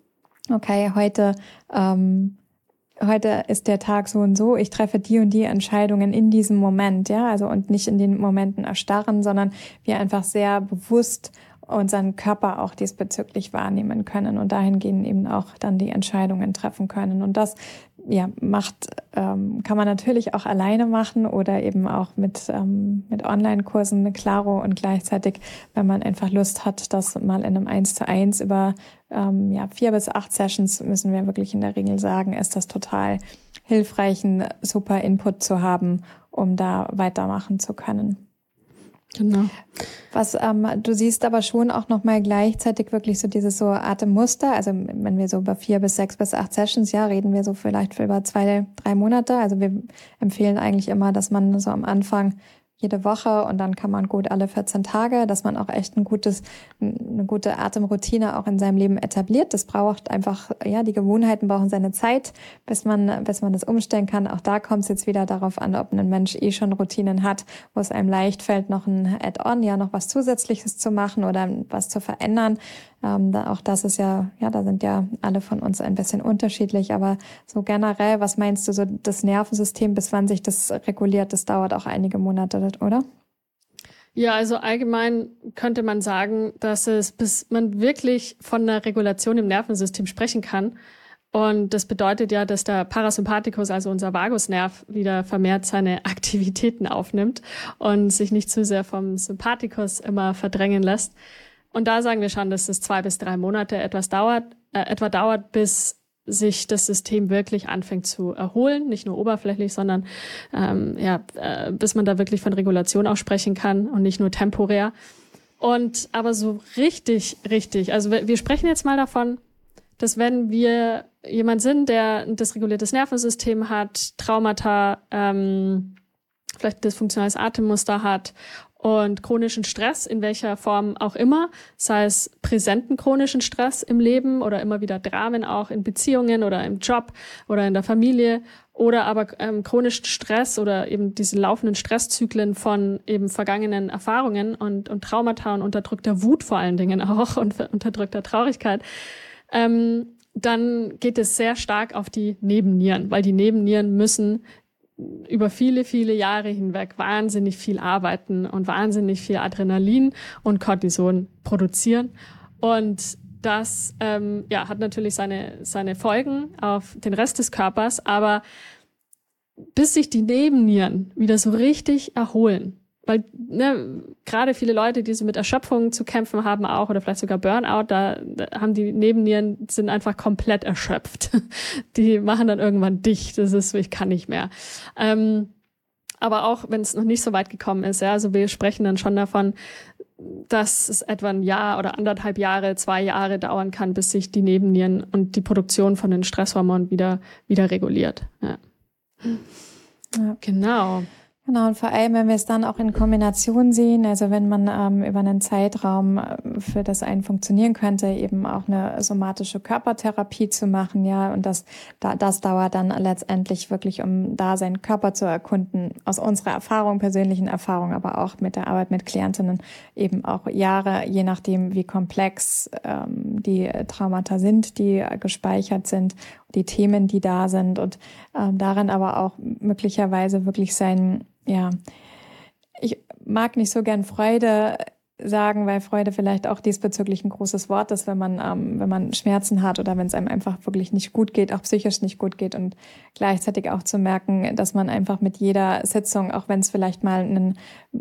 okay, heute, ähm, heute ist der Tag so und so, ich treffe die und die Entscheidungen in diesem Moment, ja, also und nicht in den Momenten erstarren, sondern wir einfach sehr bewusst unseren Körper auch diesbezüglich wahrnehmen können und dahingehend eben auch dann die Entscheidungen treffen können. Und das ja, macht, ähm, kann man natürlich auch alleine machen oder eben auch mit, ähm, mit Online-Kursen Claro und gleichzeitig, wenn man einfach Lust hat, das mal in einem Eins zu eins über ähm, ja, vier bis acht Sessions, müssen wir wirklich in der Regel sagen, ist das total hilfreichen, super Input zu haben, um da weitermachen zu können. Genau. Was ähm, du siehst aber schon auch noch mal gleichzeitig wirklich so dieses so Atemmuster. Also wenn wir so über vier bis sechs bis acht Sessions, ja, reden wir so vielleicht für über zwei, drei Monate. Also wir empfehlen eigentlich immer, dass man so am Anfang jede Woche und dann kann man gut alle 14 Tage, dass man auch echt ein gutes, eine gute Atemroutine auch in seinem Leben etabliert. Das braucht einfach, ja, die Gewohnheiten brauchen seine Zeit, bis man, bis man das umstellen kann. Auch da kommt es jetzt wieder darauf an, ob ein Mensch eh schon Routinen hat, wo es einem leicht fällt, noch ein Add-on, ja, noch was Zusätzliches zu machen oder was zu verändern. Ähm, da, auch das ist ja, ja, da sind ja alle von uns ein bisschen unterschiedlich. Aber so generell, was meinst du so das Nervensystem, bis wann sich das reguliert? Das dauert auch einige Monate, oder? Ja, also allgemein könnte man sagen, dass es, bis man wirklich von einer Regulation im Nervensystem sprechen kann, und das bedeutet ja, dass der Parasympathikus, also unser Vagusnerv, wieder vermehrt seine Aktivitäten aufnimmt und sich nicht zu sehr vom Sympathikus immer verdrängen lässt. Und da sagen wir schon, dass es zwei bis drei Monate etwas dauert, äh, etwa dauert, bis sich das System wirklich anfängt zu erholen, nicht nur oberflächlich, sondern ähm, ja, äh, bis man da wirklich von Regulation auch sprechen kann und nicht nur temporär. Und aber so richtig, richtig, also wir, wir sprechen jetzt mal davon, dass wenn wir jemand sind, der ein dysreguliertes Nervensystem hat, Traumata, ähm, vielleicht dysfunktionales Atemmuster hat und chronischen Stress in welcher Form auch immer, sei es präsenten chronischen Stress im Leben oder immer wieder Dramen auch in Beziehungen oder im Job oder in der Familie oder aber ähm, chronischen Stress oder eben diese laufenden Stresszyklen von eben vergangenen Erfahrungen und, und Traumata und unterdrückter Wut vor allen Dingen auch und unterdrückter Traurigkeit, ähm, dann geht es sehr stark auf die Nebennieren, weil die Nebennieren müssen über viele, viele Jahre hinweg wahnsinnig viel arbeiten und wahnsinnig viel Adrenalin und Cortison produzieren. Und das ähm, ja, hat natürlich seine, seine Folgen auf den Rest des Körpers, aber bis sich die Nebennieren wieder so richtig erholen, weil ne, gerade viele Leute, die so mit Erschöpfung zu kämpfen haben auch oder vielleicht sogar Burnout, da, da haben die Nebennieren sind einfach komplett erschöpft. Die machen dann irgendwann dicht. Das ist ich kann nicht mehr. Ähm, aber auch wenn es noch nicht so weit gekommen ist, ja, also wir sprechen dann schon davon, dass es etwa ein Jahr oder anderthalb Jahre, zwei Jahre dauern kann, bis sich die Nebennieren und die Produktion von den Stresshormonen wieder wieder reguliert. Ja. ja. Genau. Genau, und vor allem, wenn wir es dann auch in Kombination sehen, also wenn man ähm, über einen Zeitraum, äh, für das einen funktionieren könnte, eben auch eine somatische Körpertherapie zu machen, ja, und das, da, das dauert dann letztendlich wirklich, um da seinen Körper zu erkunden, aus unserer Erfahrung, persönlichen Erfahrung, aber auch mit der Arbeit mit Klientinnen eben auch Jahre, je nachdem, wie komplex ähm, die Traumata sind, die gespeichert sind, die Themen, die da sind und ähm, darin aber auch möglicherweise wirklich sein ja, ich mag nicht so gern Freude sagen, weil Freude vielleicht auch diesbezüglich ein großes Wort ist, wenn man, ähm, wenn man Schmerzen hat oder wenn es einem einfach wirklich nicht gut geht, auch psychisch nicht gut geht und gleichzeitig auch zu merken, dass man einfach mit jeder Sitzung, auch wenn es vielleicht mal einen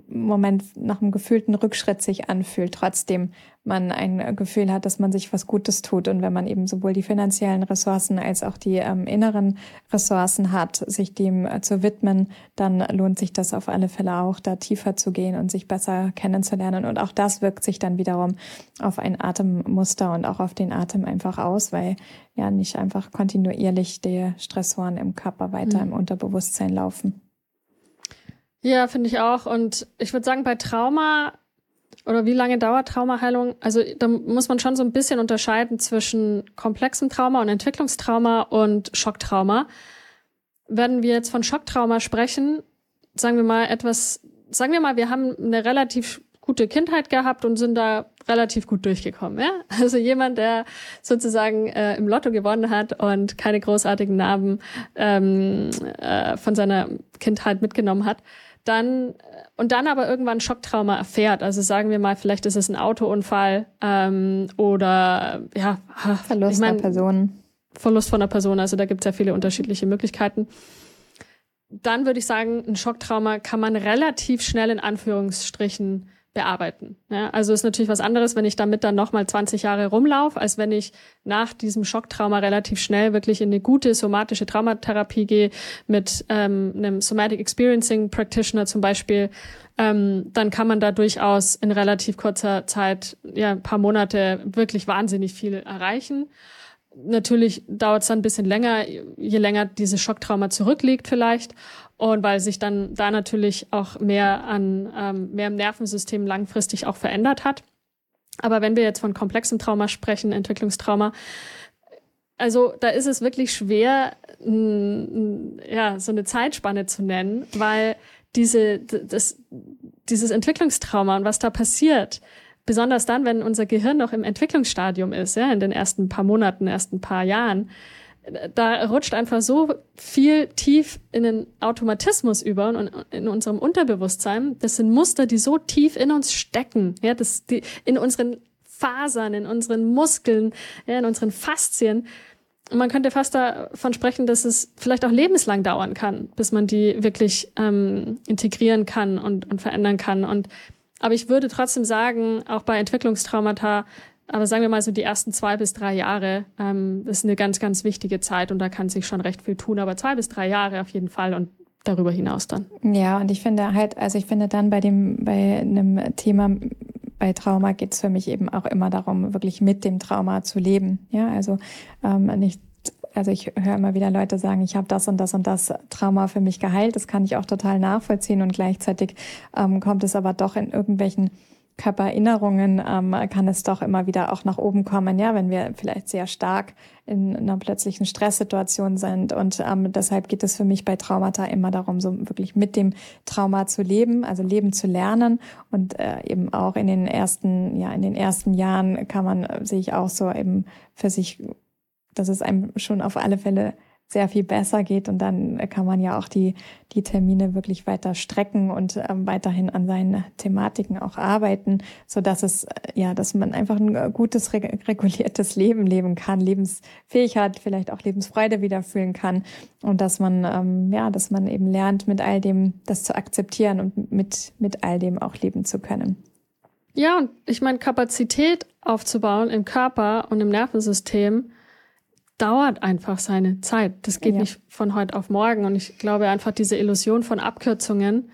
Moment nach einem gefühlten Rückschritt sich anfühlt, trotzdem man ein Gefühl hat, dass man sich was Gutes tut. Und wenn man eben sowohl die finanziellen Ressourcen als auch die ähm, inneren Ressourcen hat, sich dem äh, zu widmen, dann lohnt sich das auf alle Fälle auch, da tiefer zu gehen und sich besser kennenzulernen. Und auch das wirkt sich dann wiederum auf ein Atemmuster und auch auf den Atem einfach aus, weil ja nicht einfach kontinuierlich die Stressoren im Körper weiter mhm. im Unterbewusstsein laufen. Ja, finde ich auch. Und ich würde sagen, bei Trauma oder wie lange dauert Traumaheilung? Also da muss man schon so ein bisschen unterscheiden zwischen komplexem Trauma und Entwicklungstrauma und Schocktrauma. Wenn wir jetzt von Schocktrauma sprechen, sagen wir mal etwas, sagen wir mal, wir haben eine relativ gute Kindheit gehabt und sind da relativ gut durchgekommen. Ja? Also jemand, der sozusagen äh, im Lotto gewonnen hat und keine großartigen Narben ähm, äh, von seiner Kindheit mitgenommen hat, dann und dann aber irgendwann Schocktrauma erfährt. Also sagen wir mal, vielleicht ist es ein Autounfall ähm, oder ja Verlust ich mein, einer Person. Verlust von einer Person. Also da gibt es ja viele unterschiedliche Möglichkeiten. Dann würde ich sagen, ein Schocktrauma kann man relativ schnell in Anführungsstrichen bearbeiten. Ja, also ist natürlich was anderes, wenn ich damit dann nochmal 20 Jahre rumlaufe, als wenn ich nach diesem Schocktrauma relativ schnell wirklich in eine gute somatische Traumatherapie gehe mit ähm, einem Somatic Experiencing Practitioner zum Beispiel. Ähm, dann kann man da durchaus in relativ kurzer Zeit, ja, ein paar Monate wirklich wahnsinnig viel erreichen. Natürlich dauert es dann ein bisschen länger, je länger dieses Schocktrauma zurückliegt vielleicht. Und weil sich dann da natürlich auch mehr an ähm, mehr im Nervensystem langfristig auch verändert hat. Aber wenn wir jetzt von komplexem Trauma sprechen, Entwicklungstrauma, also da ist es wirklich schwer, ja, so eine Zeitspanne zu nennen, weil diese, das, dieses Entwicklungstrauma und was da passiert, besonders dann, wenn unser Gehirn noch im Entwicklungsstadium ist, ja, in den ersten paar Monaten, ersten paar Jahren, da rutscht einfach so viel tief in den Automatismus über und in unserem Unterbewusstsein. Das sind Muster, die so tief in uns stecken, ja, das, die, in unseren Fasern, in unseren Muskeln, ja, in unseren Faszien. Und man könnte fast davon sprechen, dass es vielleicht auch lebenslang dauern kann, bis man die wirklich ähm, integrieren kann und, und verändern kann. Und aber ich würde trotzdem sagen, auch bei Entwicklungstraumata, aber sagen wir mal so die ersten zwei bis drei Jahre, ähm, ist eine ganz, ganz wichtige Zeit und da kann sich schon recht viel tun. Aber zwei bis drei Jahre auf jeden Fall und darüber hinaus dann. Ja, und ich finde halt, also ich finde dann bei dem, bei einem Thema bei Trauma geht es für mich eben auch immer darum, wirklich mit dem Trauma zu leben. Ja, also ähm, nicht also ich höre immer wieder Leute sagen, ich habe das und das und das Trauma für mich geheilt. Das kann ich auch total nachvollziehen und gleichzeitig ähm, kommt es aber doch in irgendwelchen Körpererinnerungen ähm, kann es doch immer wieder auch nach oben kommen, ja, wenn wir vielleicht sehr stark in einer plötzlichen Stresssituation sind. Und ähm, deshalb geht es für mich bei Traumata immer darum, so wirklich mit dem Trauma zu leben, also leben zu lernen. Und äh, eben auch in den ersten, ja, in den ersten Jahren kann man, äh, sehe ich auch so eben für sich dass es einem schon auf alle Fälle sehr viel besser geht und dann kann man ja auch die, die Termine wirklich weiter strecken und ähm, weiterhin an seinen Thematiken auch arbeiten, so dass es, äh, ja, dass man einfach ein gutes, reguliertes Leben leben kann, Lebensfähigkeit, vielleicht auch Lebensfreude wieder fühlen kann und dass man, ähm, ja, dass man eben lernt, mit all dem das zu akzeptieren und mit, mit all dem auch leben zu können. Ja, und ich meine, Kapazität aufzubauen im Körper und im Nervensystem, dauert einfach seine Zeit. Das geht ja. nicht von heute auf morgen. Und ich glaube einfach, diese Illusion von Abkürzungen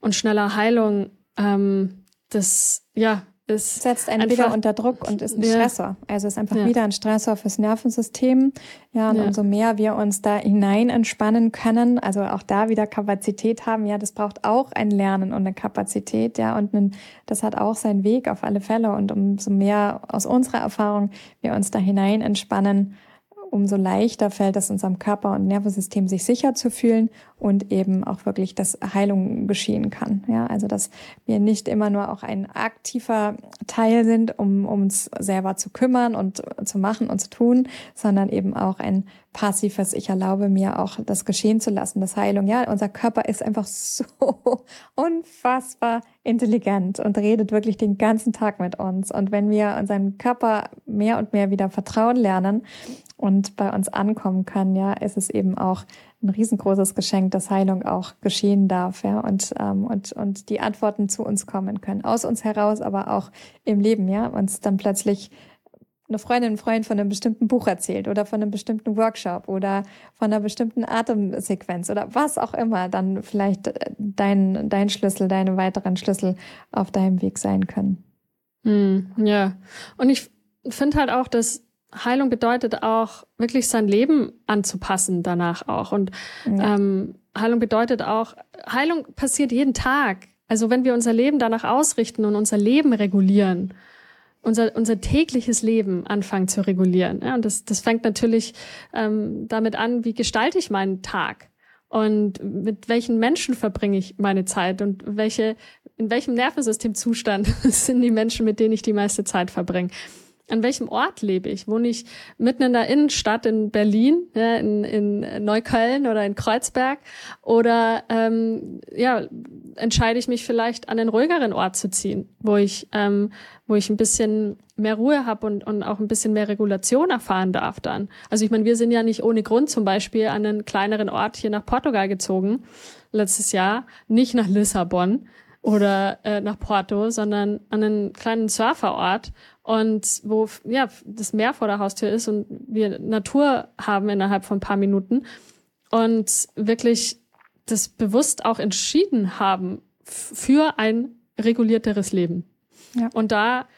und schneller Heilung, ähm, das, ja, ist setzt einen wieder unter Druck und ist ein ja. Stressor. Also ist einfach ja. wieder ein Stressor fürs Nervensystem. Ja, und ja. umso mehr wir uns da hinein entspannen können, also auch da wieder Kapazität haben, ja, das braucht auch ein Lernen und eine Kapazität, ja, und ein, das hat auch seinen Weg auf alle Fälle. Und umso mehr aus unserer Erfahrung wir uns da hinein entspannen, umso leichter fällt es unserem Körper und Nervensystem, sich sicher zu fühlen und eben auch wirklich, dass Heilung geschehen kann. Ja, also dass wir nicht immer nur auch ein aktiver Teil sind, um, uns selber zu kümmern und zu machen und zu tun, sondern eben auch ein passives, ich erlaube mir auch das geschehen zu lassen, das Heilung. Ja, unser Körper ist einfach so unfassbar intelligent und redet wirklich den ganzen Tag mit uns. Und wenn wir unseren Körper mehr und mehr wieder vertrauen lernen und bei uns ankommen können, ja, ist es eben auch ein riesengroßes Geschenk, dass Heilung auch geschehen darf, ja, und, ähm, und, und die Antworten zu uns kommen können, aus uns heraus, aber auch im Leben, ja, uns dann plötzlich eine Freundin, ein Freund von einem bestimmten Buch erzählt oder von einem bestimmten Workshop oder von einer bestimmten Atemsequenz oder was auch immer, dann vielleicht äh, dein, dein Schlüssel, deine weiteren Schlüssel auf deinem Weg sein können. Hm, ja. Und ich finde halt auch, dass Heilung bedeutet auch, wirklich sein Leben anzupassen danach auch. Und ja. ähm, Heilung bedeutet auch, Heilung passiert jeden Tag. Also wenn wir unser Leben danach ausrichten und unser Leben regulieren, unser, unser tägliches Leben anfangen zu regulieren. Ja, und das, das fängt natürlich ähm, damit an, wie gestalte ich meinen Tag und mit welchen Menschen verbringe ich meine Zeit und welche in welchem Nervensystemzustand sind die Menschen, mit denen ich die meiste Zeit verbringe? An welchem Ort lebe ich? Wohne ich mitten in der Innenstadt in Berlin, ja, in, in Neukölln oder in Kreuzberg? Oder ähm, ja, entscheide ich mich vielleicht an einen ruhigeren Ort zu ziehen, wo ich, ähm, wo ich ein bisschen mehr Ruhe habe und, und auch ein bisschen mehr Regulation erfahren darf dann. Also ich meine, wir sind ja nicht ohne Grund zum Beispiel an einen kleineren Ort hier nach Portugal gezogen letztes Jahr, nicht nach Lissabon oder äh, nach Porto, sondern an einen kleinen Surferort und wo ja das Meer vor der Haustür ist und wir Natur haben innerhalb von ein paar Minuten und wirklich das bewusst auch entschieden haben für ein regulierteres Leben. Ja. Und da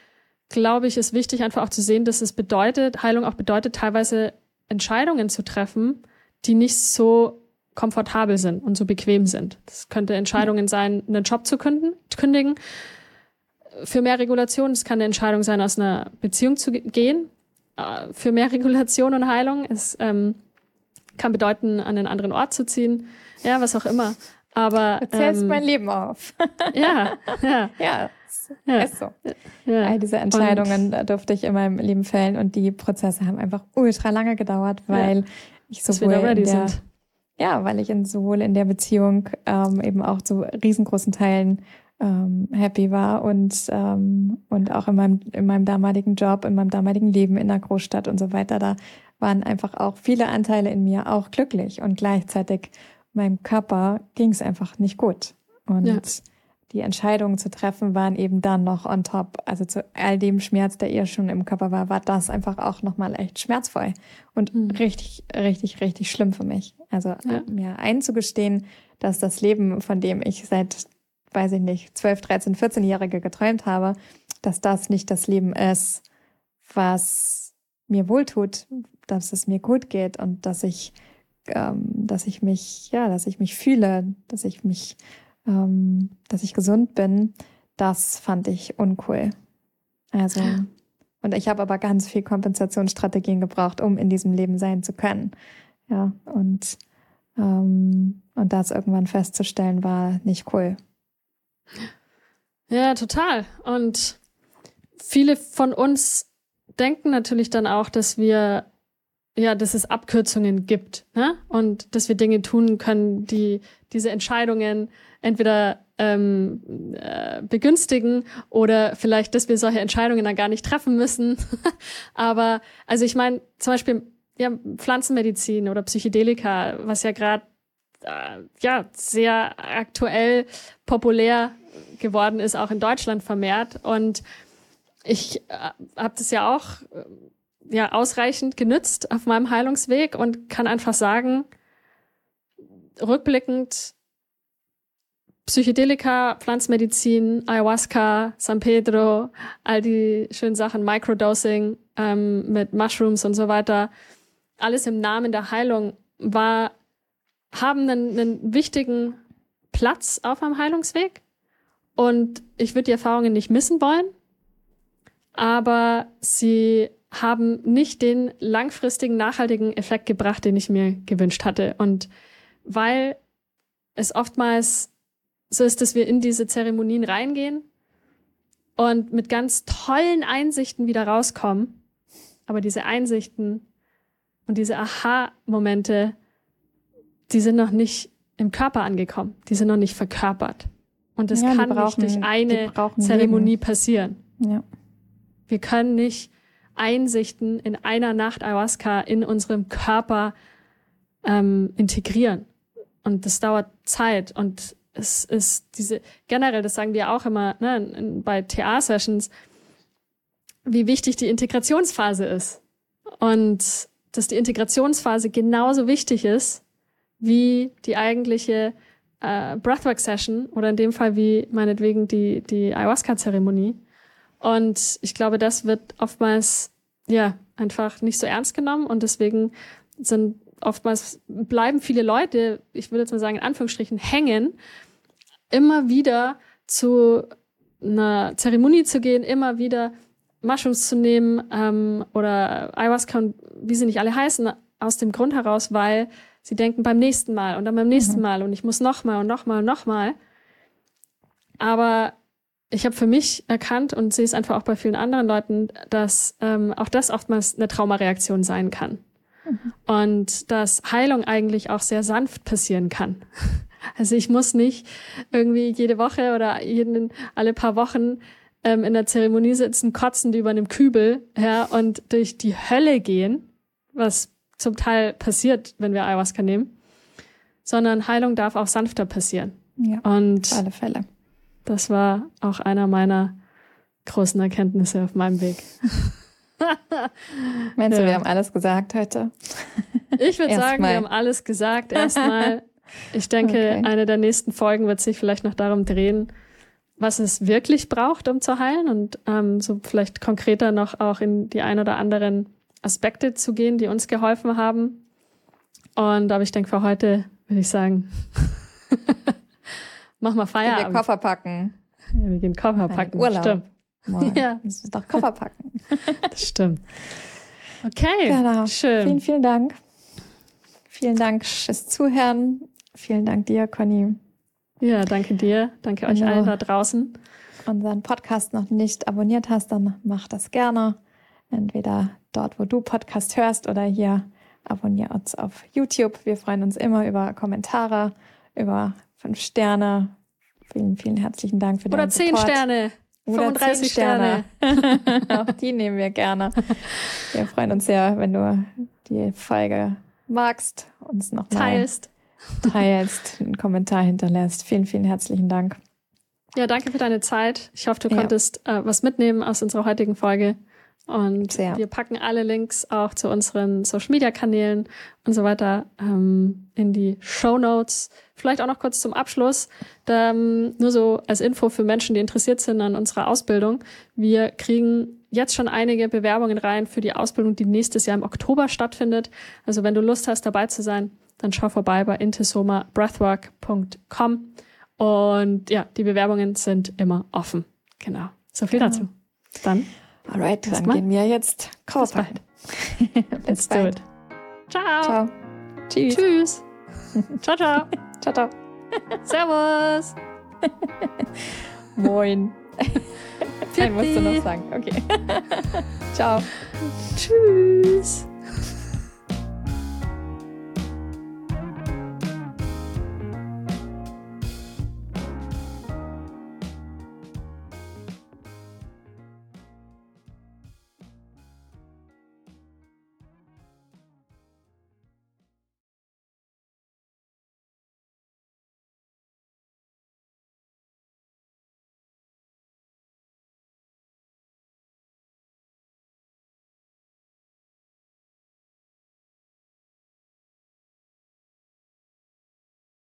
glaube ich, ist wichtig einfach auch zu sehen, dass es bedeutet, Heilung auch bedeutet, teilweise Entscheidungen zu treffen, die nicht so komfortabel sind und so bequem sind. Das könnte Entscheidungen sein, einen Job zu kündigen. Für mehr Regulation, es kann eine Entscheidung sein, aus einer Beziehung zu gehen. Äh, für mehr Regulation und Heilung. Es ähm, kann bedeuten, an einen anderen Ort zu ziehen. Ja, was auch immer. Aber du zählst ähm, mein Leben auf. ja, ja. ja, ja. ist so. Ja. All diese Entscheidungen und, durfte ich in meinem Leben fällen und die Prozesse haben einfach ultra lange gedauert, weil ja, ich sowohl in der, sind. ja, weil ich in, sowohl in der Beziehung ähm, eben auch zu riesengroßen Teilen ähm, happy war und ähm, und auch in meinem in meinem damaligen Job, in meinem damaligen Leben in der Großstadt und so weiter, da waren einfach auch viele Anteile in mir auch glücklich und gleichzeitig meinem Körper ging es einfach nicht gut. Und ja. die Entscheidungen zu treffen waren eben dann noch on top. Also zu all dem Schmerz, der ihr schon im Körper war, war das einfach auch nochmal echt schmerzvoll und mhm. richtig, richtig, richtig schlimm für mich. Also ja. mir einzugestehen, dass das Leben, von dem ich seit, weiß ich nicht, 12, 13, 14-Jährige geträumt habe, dass das nicht das Leben ist, was mir wohltut, dass es mir gut geht und dass ich ähm, dass ich mich, ja, dass ich mich fühle, dass ich mich, ähm, dass ich gesund bin, das fand ich uncool. Also, und ich habe aber ganz viel Kompensationsstrategien gebraucht, um in diesem Leben sein zu können. Ja, und, ähm, und das irgendwann festzustellen, war nicht cool. Ja, total. Und viele von uns denken natürlich dann auch, dass wir ja, dass es Abkürzungen gibt ne? und dass wir Dinge tun können, die diese Entscheidungen entweder ähm, äh, begünstigen oder vielleicht, dass wir solche Entscheidungen dann gar nicht treffen müssen. Aber also ich meine zum Beispiel ja, Pflanzenmedizin oder Psychedelika, was ja gerade äh, ja sehr aktuell populär geworden ist, auch in Deutschland vermehrt. Und ich äh, habe das ja auch ja ausreichend genützt auf meinem Heilungsweg und kann einfach sagen, rückblickend Psychedelika, Pflanzmedizin, Ayahuasca, San Pedro, all die schönen Sachen, Microdosing ähm, mit Mushrooms und so weiter, alles im Namen der Heilung war, haben einen, einen wichtigen Platz auf meinem Heilungsweg. Und ich würde die Erfahrungen nicht missen wollen, aber sie haben nicht den langfristigen, nachhaltigen Effekt gebracht, den ich mir gewünscht hatte. Und weil es oftmals so ist, dass wir in diese Zeremonien reingehen und mit ganz tollen Einsichten wieder rauskommen, aber diese Einsichten und diese Aha-Momente, die sind noch nicht im Körper angekommen, die sind noch nicht verkörpert. Und das ja, kann brauchen, nicht durch eine Zeremonie Leben. passieren. Ja. Wir können nicht Einsichten in einer Nacht Ayahuasca in unserem Körper ähm, integrieren. Und das dauert Zeit. Und es ist diese, generell, das sagen wir auch immer ne, bei TA-Sessions, wie wichtig die Integrationsphase ist. Und dass die Integrationsphase genauso wichtig ist wie die eigentliche äh, Breathwork-Session oder in dem Fall wie meinetwegen die, die Ayahuasca-Zeremonie. Und ich glaube, das wird oftmals, ja, einfach nicht so ernst genommen und deswegen sind oftmals bleiben viele Leute, ich würde jetzt mal sagen, in Anführungsstrichen hängen, immer wieder zu einer Zeremonie zu gehen, immer wieder Mushrooms zu nehmen ähm, oder Ayahuasca und wie sie nicht alle heißen, aus dem Grund heraus, weil sie denken beim nächsten Mal und dann beim nächsten mhm. Mal und ich muss noch mal und noch mal und noch mal. Aber ich habe für mich erkannt und sehe es einfach auch bei vielen anderen Leuten, dass ähm, auch das oftmals eine Traumareaktion sein kann. Mhm. Und dass Heilung eigentlich auch sehr sanft passieren kann. Also ich muss nicht irgendwie jede Woche oder jeden, alle paar Wochen ähm, in der Zeremonie sitzen, kotzend über einem Kübel ja, und durch die Hölle gehen, was zum Teil passiert, wenn wir Ayahuasca nehmen, sondern Heilung darf auch sanfter passieren. Ja, und auf alle Fälle. Das war auch einer meiner großen Erkenntnisse auf meinem Weg. Meinst ja. du, wir haben alles gesagt heute? Ich würde sagen, wir haben alles gesagt. Erstmal, ich denke, okay. eine der nächsten Folgen wird sich vielleicht noch darum drehen, was es wirklich braucht, um zu heilen und ähm, so vielleicht konkreter noch auch in die ein oder anderen Aspekte zu gehen, die uns geholfen haben. Und aber ich denke, für heute würde ich sagen, mach mal Feierabend. Wir Koffer packen. Ja, wir gehen Koffer packen. Urlaub. Stimmt. Ja. Das ist doch Koffer packen. das stimmt. Okay, genau. schön. Vielen, vielen Dank. Vielen Dank fürs Zuhören. Vielen Dank dir, Conny. Ja, danke dir. Danke euch allen da draußen. Unseren Podcast noch nicht abonniert hast, dann mach das gerne. Entweder dort, wo du Podcast hörst oder hier abonniere uns auf YouTube. Wir freuen uns immer über Kommentare, über fünf Sterne. Vielen, vielen herzlichen Dank für Oder deinen zehn Support. Sterne. Oder 35 Sterne. Sterne. Auch die nehmen wir gerne. Wir freuen uns sehr, wenn du die Folge magst, uns noch teilst, teilst, einen Kommentar hinterlässt. Vielen, vielen herzlichen Dank. Ja, danke für deine Zeit. Ich hoffe, du konntest äh, was mitnehmen aus unserer heutigen Folge. Und Sehr. wir packen alle Links auch zu unseren Social Media Kanälen und so weiter ähm, in die Show Notes. Vielleicht auch noch kurz zum Abschluss, da, ähm, nur so als Info für Menschen, die interessiert sind an unserer Ausbildung. Wir kriegen jetzt schon einige Bewerbungen rein für die Ausbildung, die nächstes Jahr im Oktober stattfindet. Also wenn du Lust hast, dabei zu sein, dann schau vorbei bei intesomabreathwork.com. Und ja, die Bewerbungen sind immer offen. Genau. So viel genau. dazu. Dann Alright, dann mal. gehen wir jetzt bald. Let's do it. Ciao. Ciao. Tschüss. Tschüss. ciao, ciao. ciao, ciao. Servus. Moin. Nein, musst du noch sagen. Okay. ciao. Tschüss.